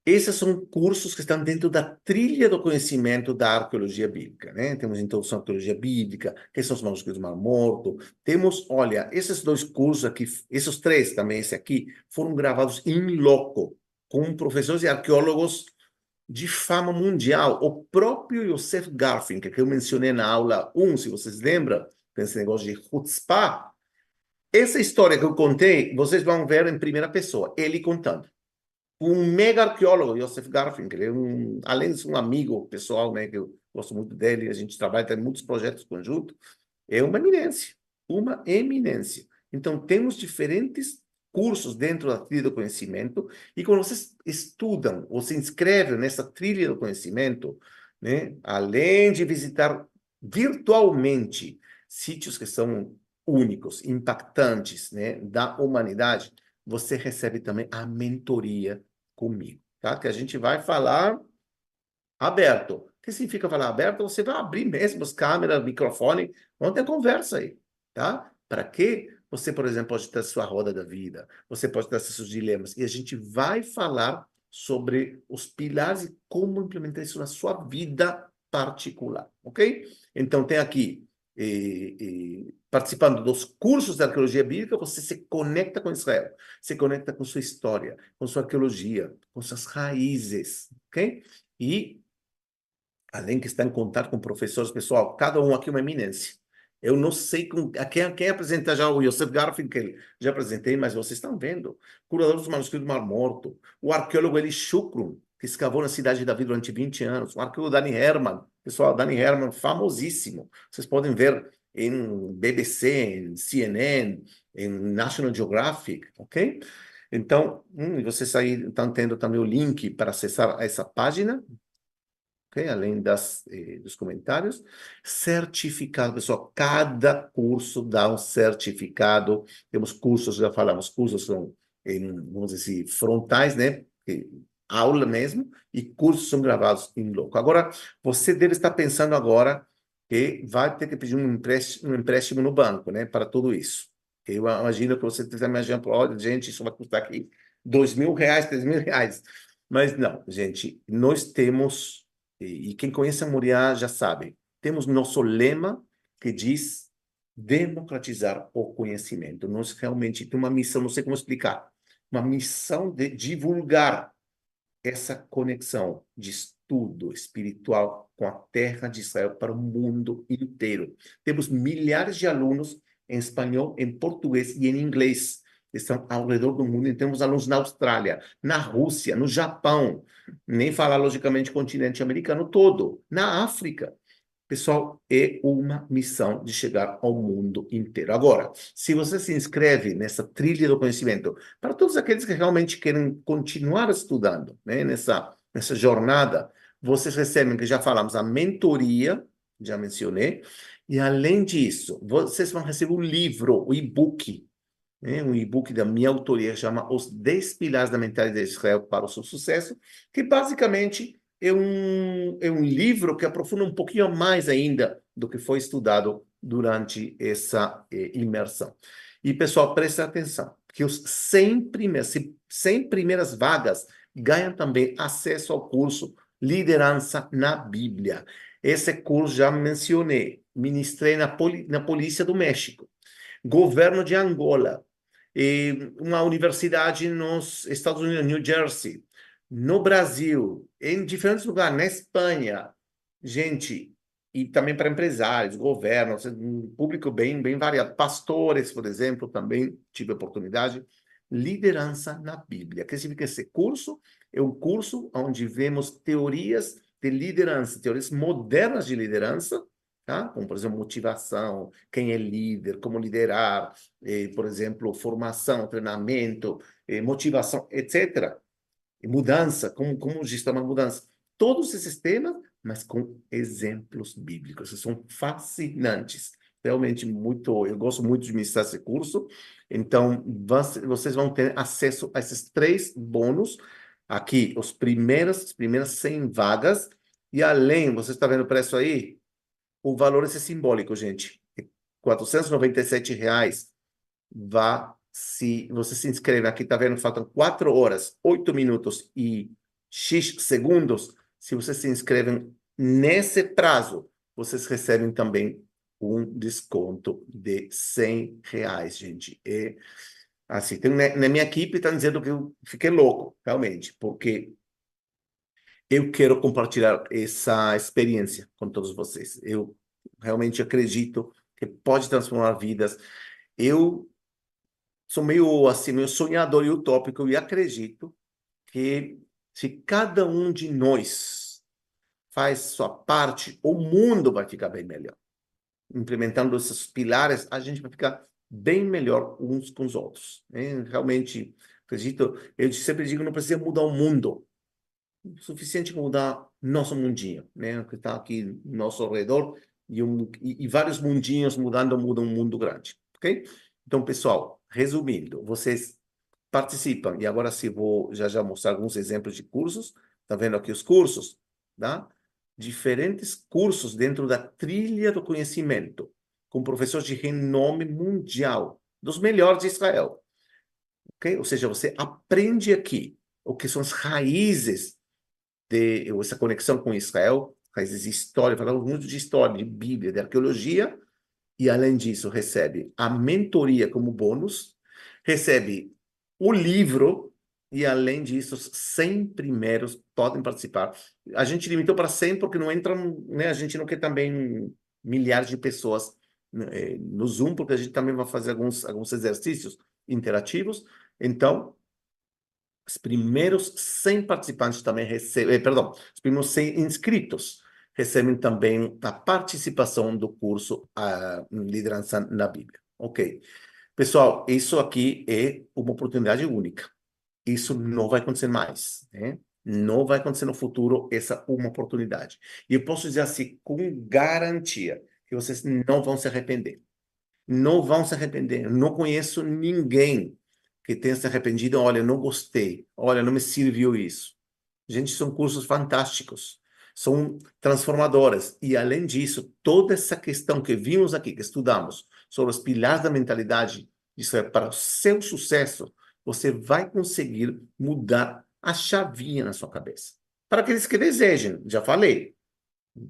Speaker 1: Esses são cursos que estão dentro da trilha do conhecimento da arqueologia bíblica, né? Temos introdução à arqueologia bíblica, que são os manuscritos do Mar Morto. Temos, olha, esses dois cursos aqui, esses três também, esse aqui, foram gravados em loco, com professores e arqueólogos de fama mundial. O próprio Joseph Garfinkel, que eu mencionei na aula 1, se vocês lembram, esse negócio de chutzpah, essa história que eu contei, vocês vão ver em primeira pessoa, ele contando. Um mega arqueólogo, Joseph Garfinkel, é um, além de ser um amigo pessoal, né, que eu gosto muito dele, a gente trabalha, tem muitos projetos conjuntos, é uma eminência, uma eminência. Então, temos diferentes cursos dentro da trilha do conhecimento, e quando vocês estudam ou se inscrevem nessa trilha do conhecimento, né, além de visitar virtualmente sítios que são únicos, impactantes né, da humanidade, você recebe também a mentoria comigo, tá? Que a gente vai falar aberto. O que significa falar aberto? Você vai abrir mesmo as câmeras, microfone, vamos ter conversa aí, tá? Para que você, por exemplo, pode ter a sua roda da vida, você pode ter seus dilemas, e a gente vai falar sobre os pilares e como implementar isso na sua vida particular, ok? Então, tem aqui, eh, eh, participando dos cursos de arqueologia bíblica, você se conecta com Israel, se conecta com sua história, com sua arqueologia, com suas raízes, ok? E, além que está em contato com professores, pessoal, cada um aqui é uma eminência. Eu não sei com, a quem, quem apresenta já o Joseph Garfinkel, já apresentei, mas vocês estão vendo. Curador dos manuscritos do Mar Morto, o arqueólogo Eli Shukrum, que escavou na cidade de Davi durante 20 anos, o arqueólogo Danny Herman, pessoal, Danny Herman, famosíssimo. Vocês podem ver em BBC, em CNN, em National Geographic, ok? Então, hum, vocês aí estão tendo também o link para acessar essa página, okay? além das, eh, dos comentários. Certificado, pessoal, cada curso dá um certificado. Temos cursos, já falamos, cursos são, em, vamos dizer assim, frontais, né? Aula mesmo, e cursos são gravados em loco. Agora, você deve estar pensando agora que vai ter que pedir um empréstimo, um empréstimo no banco, né? Para tudo isso. Eu imagino que você esteja imaginando, olha, gente, isso vai custar aqui dois mil reais, três mil reais. Mas não, gente, nós temos e, quem conhece a Moriá já sabe, temos nosso lema que diz democratizar o conhecimento. Nós realmente temos uma missão, não sei como explicar, uma missão de divulgar essa conexão de estudo espiritual com a terra de Israel para o mundo inteiro. Temos milhares de alunos em espanhol, em português e em inglês estão ao redor do mundo. E temos alunos na Austrália, na Rússia, no Japão, nem falar, logicamente, continente americano todo, na África. Pessoal, é uma missão de chegar ao mundo inteiro. Agora, se você se inscreve nessa trilha do conhecimento, para todos aqueles que realmente querem continuar estudando, né, nessa, nessa jornada, vocês recebem, que já falamos, a mentoria, já mencionei, e além disso, vocês vão receber o livro, o e-book, né, um e-book da minha autoria, chama Os 10 Pilares da Mentalidade de Israel para o Seu Sucesso, que basicamente é um, é um livro que aprofunda um pouquinho mais ainda do que foi estudado durante essa eh, imersão. E, pessoal, preste atenção, que os 100 primeiras, 100 primeiras vagas ganham também acesso ao curso Liderança na Bíblia. Esse curso já mencionei, ministrei na, Poli, na Polícia do México, Governo de Angola, uma universidade nos Estados Unidos, New Jersey, no Brasil, em diferentes lugares, na Espanha, gente, e também para empresários, governos, um público bem, bem variado, pastores, por exemplo, também tive oportunidade. Liderança na Bíblia. Que significa esse curso? É um curso onde vemos teorias de liderança, teorias modernas de liderança, tá? como, por exemplo, motivação, quem é líder, como liderar, eh, por exemplo, formação, treinamento, eh, motivação, etc. Mudança, como, como gestar uma mudança. Todos esses temas, mas com exemplos bíblicos. São fascinantes. Realmente muito, eu gosto muito de ministrar esse curso. Então, vocês vão ter acesso a esses três bônus. Aqui, os primeiros, as primeiras 100 vagas. E além, você está vendo o preço aí? o valor é simbólico, gente. 497 reais. Vá se você se inscreve aqui, tá vendo? Faltam 4 horas, 8 minutos e X segundos. Se você se inscreve nesse prazo, vocês recebem também um desconto de 100 reais, gente. É assim, tem, na minha equipe está dizendo que eu fiquei louco, realmente, porque eu quero compartilhar essa experiência com todos vocês. Eu realmente acredito que pode transformar vidas. Eu sou meio assim, meio sonhador e utópico e acredito que se cada um de nós faz sua parte, o mundo vai ficar bem melhor. Implementando esses pilares, a gente vai ficar bem melhor uns com os outros. Né? Realmente, acredito, eu sempre digo, não precisa mudar o mundo, o suficiente mudar nosso mundinho, né? Que está aqui no nosso redor e, um, e, e, vários mundinhos mudando mudam um mundo grande, ok? Então, pessoal, resumindo, vocês participam e agora sim vou já já mostrar alguns exemplos de cursos. Tá vendo aqui os cursos, tá? Diferentes cursos dentro da trilha do conhecimento, com professores de renome mundial, dos melhores de Israel, ok? Ou seja, você aprende aqui o que são as raízes de essa conexão com Israel, raízes de história, falamos muito de história, de Bíblia, de arqueologia, e além disso recebe a mentoria como bônus, recebe o livro, e além disso, 100 primeiros podem participar. A gente limitou para 100 porque não entram, né, a gente não quer também milhares de pessoas né, no Zoom, porque a gente também vai fazer alguns, alguns exercícios interativos. Então, os primeiros 100 participantes também recebem, eh, perdão, os primeiros 100 inscritos recebem também a participação do curso a Liderança na Bíblia. Ok. Pessoal, isso aqui é uma oportunidade única. Isso não vai acontecer mais, né? Não vai acontecer no futuro essa uma oportunidade. E eu posso dizer assim, com garantia, que vocês não vão se arrepender. Não vão se arrepender. Eu não conheço ninguém que tenha se arrependido, olha, não gostei, olha, não me serviu isso. Gente, são cursos fantásticos, são transformadores. E, além disso, toda essa questão que vimos aqui, que estudamos, sobre os pilares da mentalidade, isso é para o seu sucesso, você vai conseguir mudar a chavinha na sua cabeça. Para aqueles que desejem, já falei.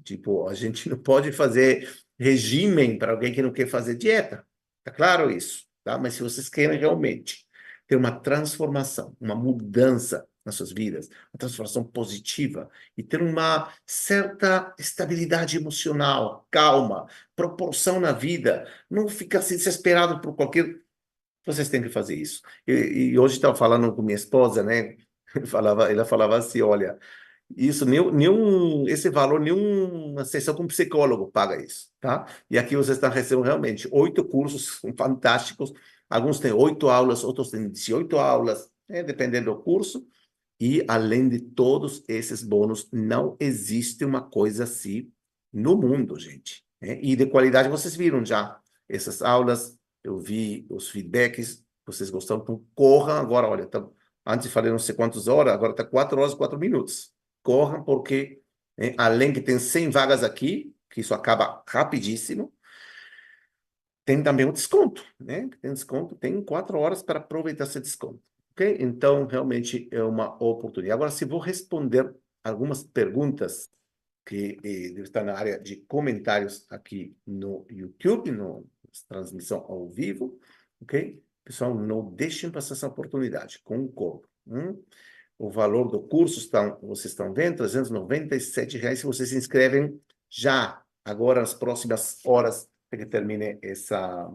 Speaker 1: Tipo, a gente não pode fazer regime para alguém que não quer fazer dieta. Tá claro isso? Tá? Mas se vocês querem realmente ter uma transformação, uma mudança nas suas vidas, uma transformação positiva e ter uma certa estabilidade emocional, calma, proporção na vida, não ficar assim, desesperado por qualquer vocês têm que fazer isso. E, e hoje estava falando com minha esposa, né? Falava, ela falava assim, olha, isso, nenhum, nenhum, esse valor, nenhuma sessão com psicólogo paga isso, tá? E aqui vocês estão recebendo realmente oito cursos fantásticos Alguns têm oito aulas, outros têm 18 aulas, né, dependendo do curso. E, além de todos esses bônus, não existe uma coisa assim no mundo, gente. Né? E de qualidade, vocês viram já essas aulas, eu vi os feedbacks, vocês gostaram, então corram agora, olha, tá, antes falei não sei quantas horas, agora está quatro horas e quatro minutos. Corram, porque né, além que tem 100 vagas aqui, que isso acaba rapidíssimo, tem também o desconto, né? Tem desconto, tem quatro horas para aproveitar esse desconto, ok? Então, realmente é uma oportunidade. Agora, se vou responder algumas perguntas que eh, estão na área de comentários aqui no YouTube, no transmissão ao vivo, ok? Pessoal, não deixem passar essa oportunidade, concordo. Hum? O valor do curso, estão, vocês estão vendo, 397 reais se vocês se inscrevem já, agora, nas próximas horas que termine essa,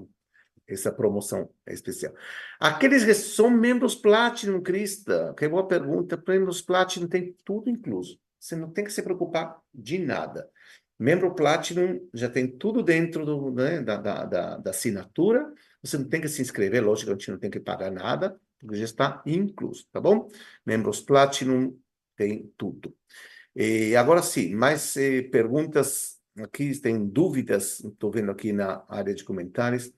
Speaker 1: essa promoção especial. Aqueles que são membros Platinum, Crista, que boa pergunta, membros Platinum tem tudo incluso. Você não tem que se preocupar de nada. Membro Platinum já tem tudo dentro do, né, da, da, da, da assinatura. Você não tem que se inscrever, lógico, a gente não tem que pagar nada, porque já está incluso, tá bom? Membros Platinum tem tudo. E agora sim, mais eh, perguntas aqui tem dúvidas, estou vendo aqui na área de comentários.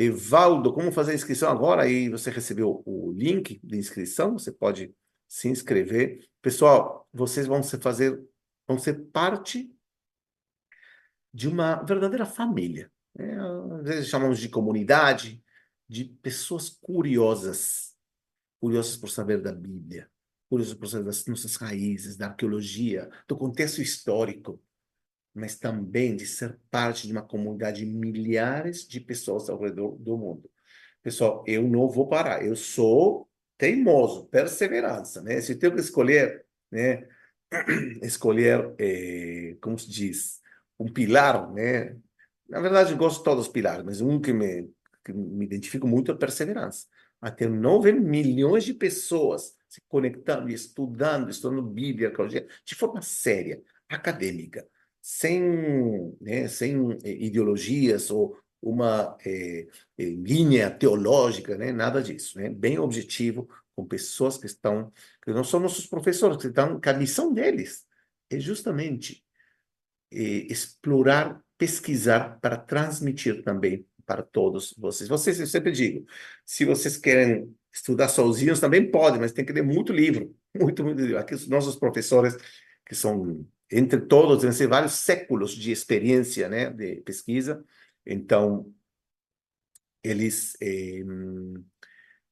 Speaker 1: Evaldo, como fazer a inscrição agora? Aí você recebeu o link de inscrição, você pode se inscrever. Pessoal, vocês vão ser fazer, vão ser parte de uma verdadeira família. Né? Às vezes chamamos de comunidade, de pessoas curiosas, curiosas por saber da Bíblia, curiosas por saber das nossas raízes, da arqueologia, do contexto histórico mas também de ser parte de uma comunidade de milhares de pessoas ao redor do mundo. Pessoal, eu não vou parar, eu sou teimoso, perseverança, né? Se eu tenho que escolher, né, escolher, eh, como se diz, um pilar, né? Na verdade, eu gosto de todos os pilares, mas um que me, que me identifico muito é a perseverança. Até 9 milhões de pessoas se conectando, estudando, estudando Bíblia, de forma séria, acadêmica, sem, né, sem eh, ideologias ou uma eh, linha teológica, né, nada disso, né, bem objetivo, com pessoas que estão, que não são nossos professores, que estão, que a missão deles é justamente explorar, pesquisar para transmitir também para todos vocês. Vocês, eu sempre digo, se vocês querem estudar sozinhos, também podem, mas tem que ler muito livro, muito, muito livro. Aqui os nossos professores, que são, entre todos, ser vários séculos de experiência, né, de pesquisa, então, eles, eh,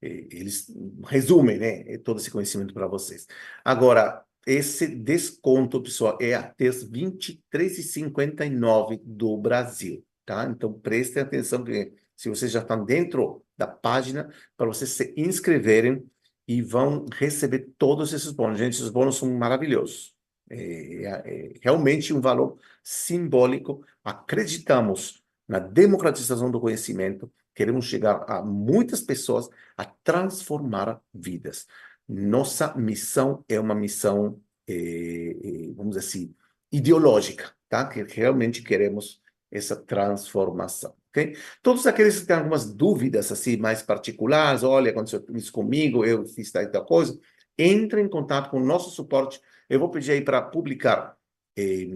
Speaker 1: eh eles resumem, né, todo esse conhecimento para vocês. Agora, esse desconto, pessoal, é até as 23h59 do Brasil, tá? Então, prestem atenção que se vocês já estão dentro da página, para vocês se inscreverem e vão receber todos esses bônus. Gente, esses bônus são maravilhosos. É, é, é realmente um valor simbólico. Acreditamos na democratização do conhecimento, queremos chegar a muitas pessoas a transformar vidas. Nossa missão é uma missão, eh, eh, vamos dizer assim, ideológica, tá? Que realmente queremos essa transformação, ok? Todos aqueles que têm algumas dúvidas assim mais particulares, olha, aconteceu isso comigo, eu fiz tal, tal coisa, entre em contato com o nosso suporte. Eu vou pedir aí para publicar eh,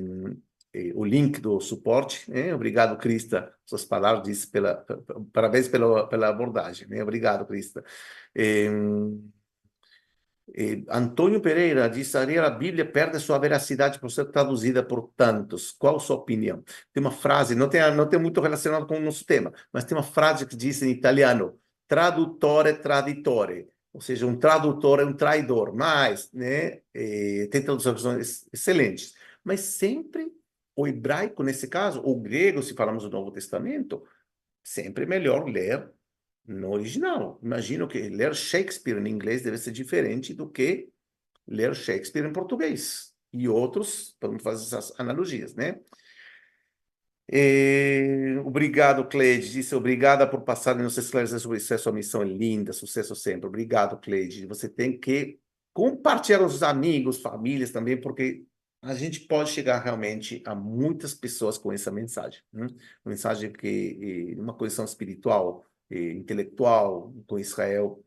Speaker 1: eh, o link do suporte. Né? Obrigado, Crista, suas palavras, disse pela, parabéns pela, pela abordagem. Né? Obrigado, Crista. Eh, eh, Antônio Pereira diz: a Bíblia perde sua veracidade por ser traduzida por tantos. Qual a sua opinião? Tem uma frase, não tem, não tem muito relacionado com o nosso tema, mas tem uma frase que diz em italiano: traduttore traditore. Ou seja, um tradutor é um traidor, mas né, eh, tem traduções excelentes. Mas sempre o hebraico, nesse caso, o grego, se falamos do Novo Testamento, sempre é melhor ler no original. Imagino que ler Shakespeare em inglês deve ser diferente do que ler Shakespeare em português. E outros, podemos fazer essas analogias, né? E, obrigado, Cleide. Disse obrigada por passar e nos esclarecer sobre isso. Sua missão é linda, sucesso sempre. Obrigado, Cleide. Você tem que compartilhar com os amigos, famílias também, porque a gente pode chegar realmente a muitas pessoas com essa mensagem. Né? Mensagem que, uma conexão espiritual, intelectual com Israel,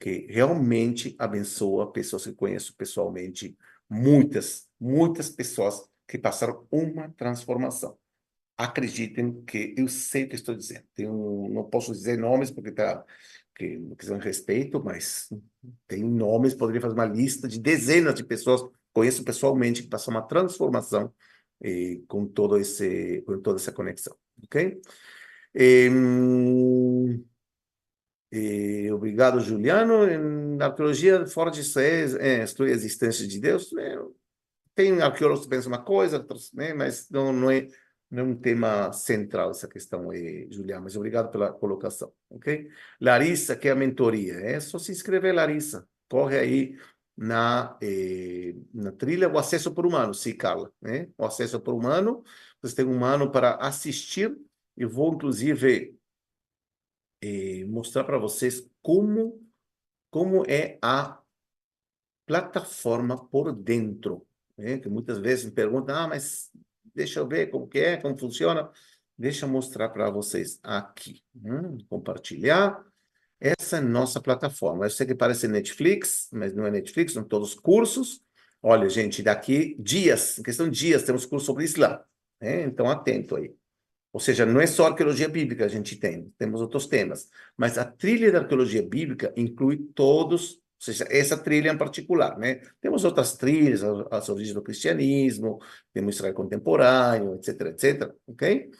Speaker 1: que realmente abençoa pessoas que conheço pessoalmente, muitas, muitas pessoas que passaram uma transformação. Acreditem que eu sei o que estou dizendo. Não posso dizer nomes porque tá que não quiser respeito, mas tem nomes, poderia fazer uma lista de dezenas de pessoas conheço pessoalmente que passou uma transformação eh, com todo esse com toda essa conexão, ok? Eh, eh, obrigado, Juliano. Na arqueologia, fora de Israel, é, a existência de Deus. Né? Tem arqueólogos que pensam uma coisa, outros, né? mas não, não, é, não é um tema central essa questão, eh, Juliano. Mas obrigado pela colocação, ok? Larissa, que é a mentoria. É só se inscrever, Larissa. Corre aí na, eh, na trilha o acesso por humano, sim, Carla, né? O acesso por humano, você tem um humano para assistir, eu vou inclusive eh, mostrar para vocês como como é a plataforma por dentro, né? Que muitas vezes me perguntam, ah, mas deixa eu ver como que é, como funciona. Deixa eu mostrar para vocês aqui. Hum, compartilhar. Essa é nossa plataforma. Eu sei que parece Netflix, mas não é Netflix, são todos cursos. Olha, gente, daqui dias, em questão de dias, temos curso sobre Islã. Né? Então, atento aí. Ou seja, não é só arqueologia bíblica a gente tem, temos outros temas. Mas a trilha da arqueologia bíblica inclui todos, ou seja, essa trilha em particular, né? Temos outras trilhas, as origens do cristianismo, temos Israel contemporâneo, etc, etc, ok?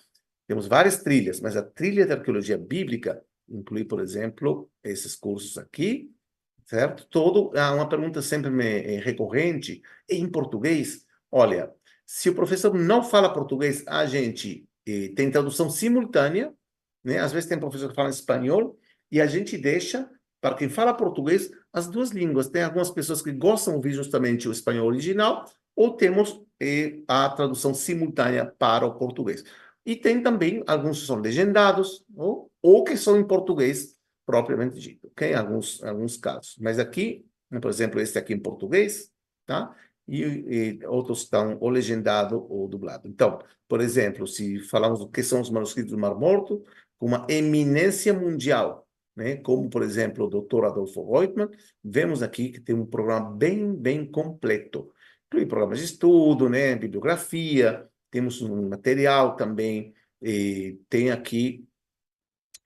Speaker 1: Temos várias trilhas, mas a trilha da arqueologia bíblica incluir, por exemplo, esses cursos aqui, certo? Todo, há uma pergunta sempre me, é, recorrente, em português, olha, se o professor não fala português, a gente eh, tem tradução simultânea, né? Às vezes tem professor que fala espanhol, e a gente deixa para quem fala português as duas línguas. Tem algumas pessoas que gostam de ouvir justamente o espanhol original, ou temos eh, a tradução simultânea para o português. E tem também alguns que são legendados, ou, ou que são em português propriamente dito, ok? Alguns, alguns casos. Mas aqui, por exemplo, este aqui em português, tá? E, e outros estão ou legendado ou dublado. Então, por exemplo, se falamos do que são os manuscritos do Mar Morto, com uma eminência mundial, né? como, por exemplo, o Dr. Adolfo Reutemann, vemos aqui que tem um programa bem, bem completo. Inclui programas de estudo, né? bibliografia, temos um material também, tem aqui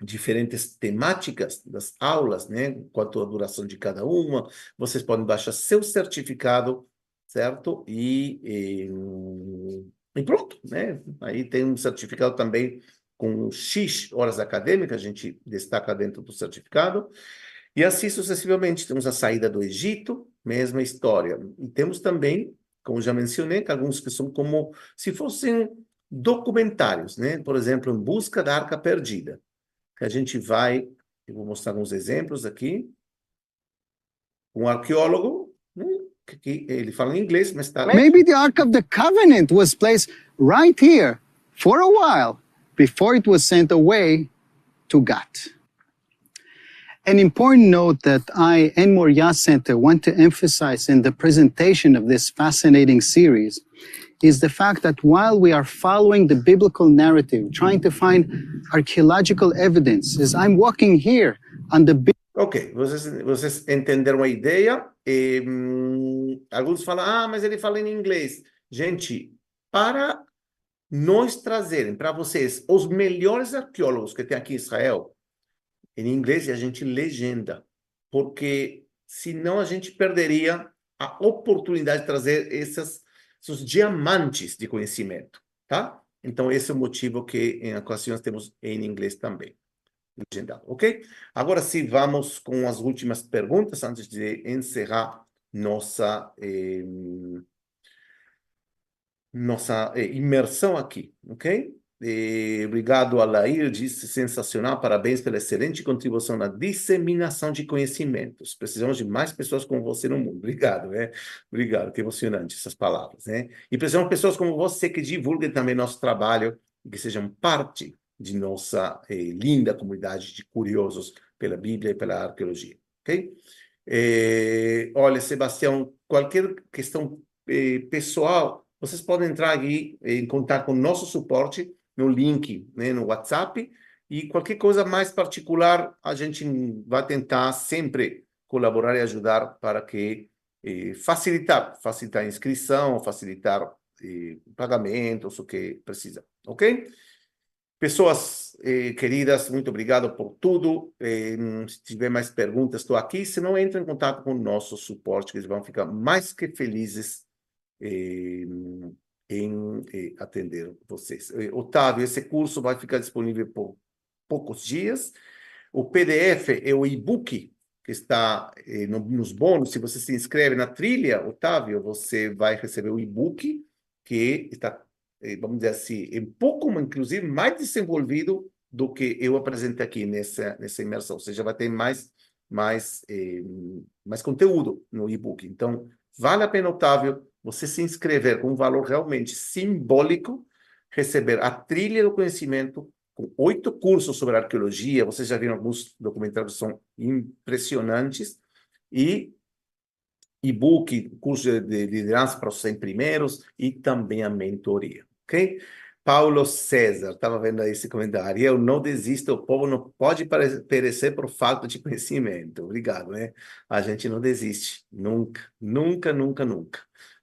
Speaker 1: diferentes temáticas das aulas, né? Quanto a duração de cada uma. Vocês podem baixar seu certificado, certo? E, e, e pronto, né? Aí tem um certificado também com X horas acadêmicas, a gente destaca dentro do certificado. E assim sucessivamente. Temos a saída do Egito, mesma história. E temos também, como já mencionei, alguns que são como se fossem documentários, né? Por exemplo, Em Busca da Arca Perdida que a gente vai, eu vou mostrar alguns exemplos aqui. Um arqueólogo, né, que ele fala em inglês, mas está...
Speaker 3: Maybe the Ark of the Covenant was placed right here for a while before it was sent away to Gat. An important note that I and Moria Center want to emphasize in the presentation of this fascinating series is the fact that while we are following the biblical narrative, trying to find archaeological evidence, as I'm walking here on the
Speaker 1: Ok, vocês, vocês entenderam a ideia? E, hum, alguns falam, ah, mas ele fala em inglês. Gente, para nós trazerem para vocês os melhores arqueólogos que tem aqui em Israel, em inglês, e a gente legenda, porque senão a gente perderia a oportunidade de trazer essas os diamantes de conhecimento, tá? Então, esse é o motivo que em ocasiões temos em inglês também. Legendado, ok? Agora sim, vamos com as últimas perguntas antes de encerrar nossa, eh, nossa eh, imersão aqui, ok? E, obrigado, Alair, disse sensacional, parabéns pela excelente contribuição na disseminação de conhecimentos. Precisamos de mais pessoas como você no mundo. Obrigado, né? Obrigado, que emocionante essas palavras, né? E precisamos de pessoas como você que divulguem também nosso trabalho e que sejam parte de nossa eh, linda comunidade de curiosos pela Bíblia e pela arqueologia, ok? Eh, olha, Sebastião, qualquer questão eh, pessoal, vocês podem entrar aqui em contato com nosso suporte no link, né, no WhatsApp. E qualquer coisa mais particular, a gente vai tentar sempre colaborar e ajudar para que eh, facilitar, facilitar a inscrição, facilitar eh, pagamentos, o que precisa, ok? Pessoas eh, queridas, muito obrigado por tudo. Eh, se tiver mais perguntas, estou aqui. Se não, entre em contato com o nosso suporte, que eles vão ficar mais que felizes eh, em eh, atender vocês. Eh, Otávio, esse curso vai ficar disponível por poucos dias. O PDF é o e-book que está eh, no, nos bônus. Se você se inscreve na trilha, Otávio, você vai receber o e-book que está, eh, vamos dizer assim, um pouco, inclusive, mais desenvolvido do que eu apresentei aqui nessa, nessa imersão. Ou seja, vai ter mais, mais, eh, mais conteúdo no e-book. Então, vale a pena, Otávio, você se inscrever com um valor realmente simbólico, receber a trilha do conhecimento com oito cursos sobre arqueologia, vocês já viram alguns documentários que são impressionantes, e e-book, curso de liderança para os 100 primeiros, e também a mentoria, ok? Paulo César, estava vendo esse comentário, eu não desisto, o povo não pode perecer por falta de conhecimento, obrigado, né? A gente não desiste, nunca, nunca, nunca, nunca.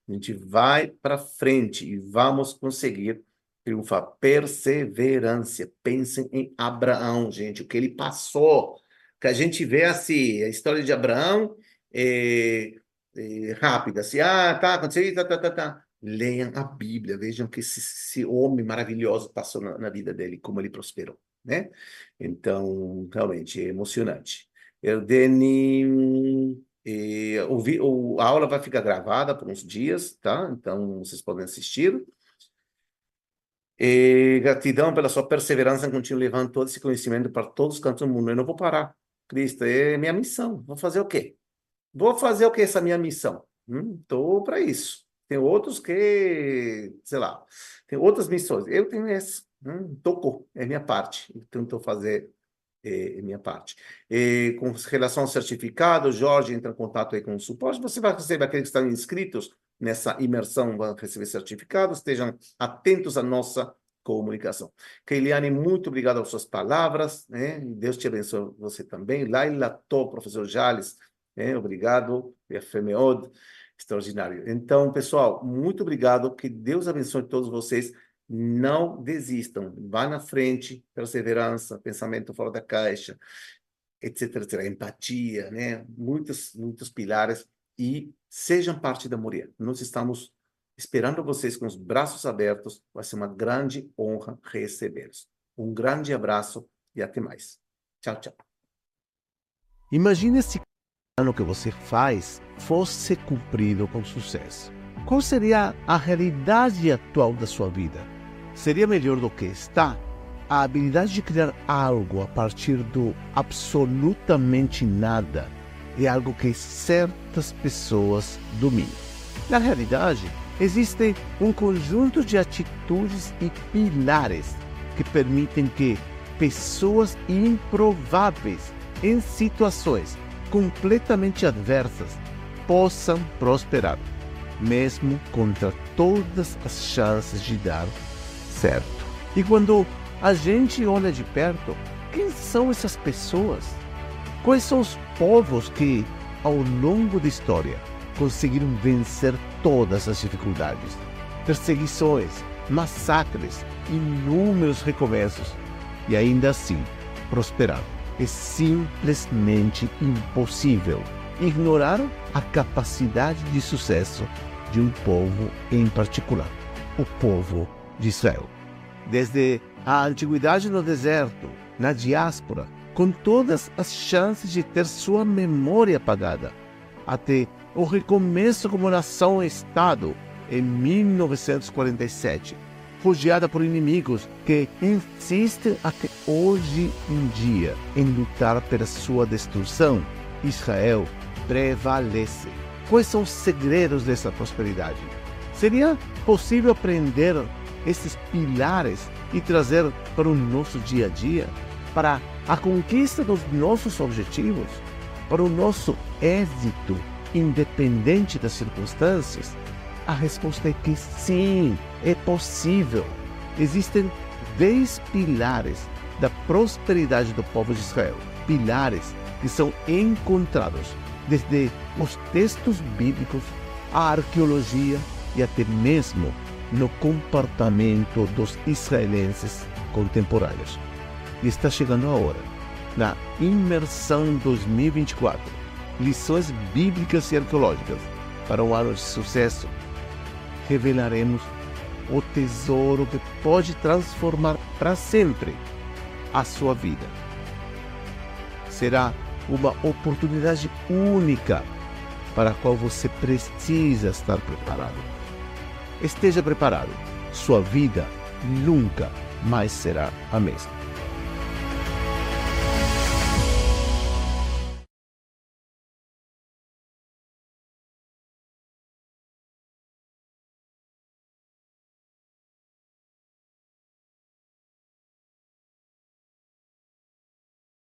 Speaker 1: A gente vai para frente e vamos conseguir triunfar. Perseverança. Pensem em Abraão, gente, o que ele passou. Que a gente vê assim, a história de Abraão é, é rápida, assim, ah, tá, aconteceu, tá, tá, tá, tá. Leiam a Bíblia, vejam que esse, esse homem maravilhoso passou na, na, vida dele, como ele prosperou, né? Então, realmente, é emocionante. Erdene e a aula vai ficar gravada por uns dias, tá? Então vocês podem assistir. E gratidão pela sua perseverança em continuar levando todo esse conhecimento para todos os cantos do mundo. Eu não vou parar, Cristo, é minha missão. Vou fazer o quê? Vou fazer o que essa minha missão? Estou hum, para isso.
Speaker 4: Tem outros que, sei lá, tem outras missões. Eu tenho essa, hum, tocou, é minha parte. Tento fazer é, é minha parte. E, com relação ao certificado, Jorge entra em contato aí com o suporte. Você vai receber aqueles que estão inscritos nessa imersão, vão receber certificados. Estejam atentos à nossa comunicação. Keiliane, muito obrigado pelas suas palavras. Né? Deus te abençoe você também. Laila Tó, professor Jales, né? obrigado. FMOD, extraordinário. Então, pessoal, muito obrigado. Que Deus abençoe todos vocês. Não desistam. Vá na frente. Perseverança, pensamento fora da caixa, etc, etc. Empatia, né? Muitos, muitos pilares. E sejam parte da Moria. Nós estamos esperando vocês com os braços abertos. Vai ser uma grande honra recebê-los. Um grande abraço e até mais. Tchau, tchau.
Speaker 1: Imagine se plano que você faz fosse cumprido com sucesso. Qual seria a realidade atual da sua vida? Seria melhor do que está? A habilidade de criar algo a partir do absolutamente nada é algo que certas pessoas dominam. Na realidade, existe um conjunto de atitudes e pilares que permitem que pessoas improváveis em situações completamente adversas possam prosperar, mesmo contra todas as chances de dar certo. E quando a gente olha de perto, quem são essas pessoas? Quais são os povos que, ao longo da história, conseguiram vencer todas as dificuldades, perseguições, massacres, inúmeros recomeços e ainda assim prosperar. É simplesmente impossível ignorar a capacidade de sucesso de um povo em particular, o povo de Israel. Desde a antiguidade no deserto, na diáspora, com todas as chances de ter sua memória apagada, até o recomeço como nação-estado em 1947, refugiada por inimigos que insistem até hoje em dia em lutar pela sua destruição, Israel prevalece. Quais são os segredos dessa prosperidade? Seria possível aprender esses pilares e trazer para o nosso dia a dia, para a conquista dos nossos objetivos, para o nosso êxito independente das circunstâncias? A resposta é que sim, é possível. Existem dez pilares da prosperidade do povo de Israel, pilares que são encontrados desde os textos bíblicos, a arqueologia e até mesmo no comportamento dos israelenses contemporâneos. E está chegando a hora, na Imersão 2024, lições bíblicas e arqueológicas para um ano de sucesso, revelaremos o tesouro que pode transformar para sempre a sua vida. Será uma oportunidade única para a qual você precisa estar preparado. Esteja preparado, sua vida nunca mais será a mesma.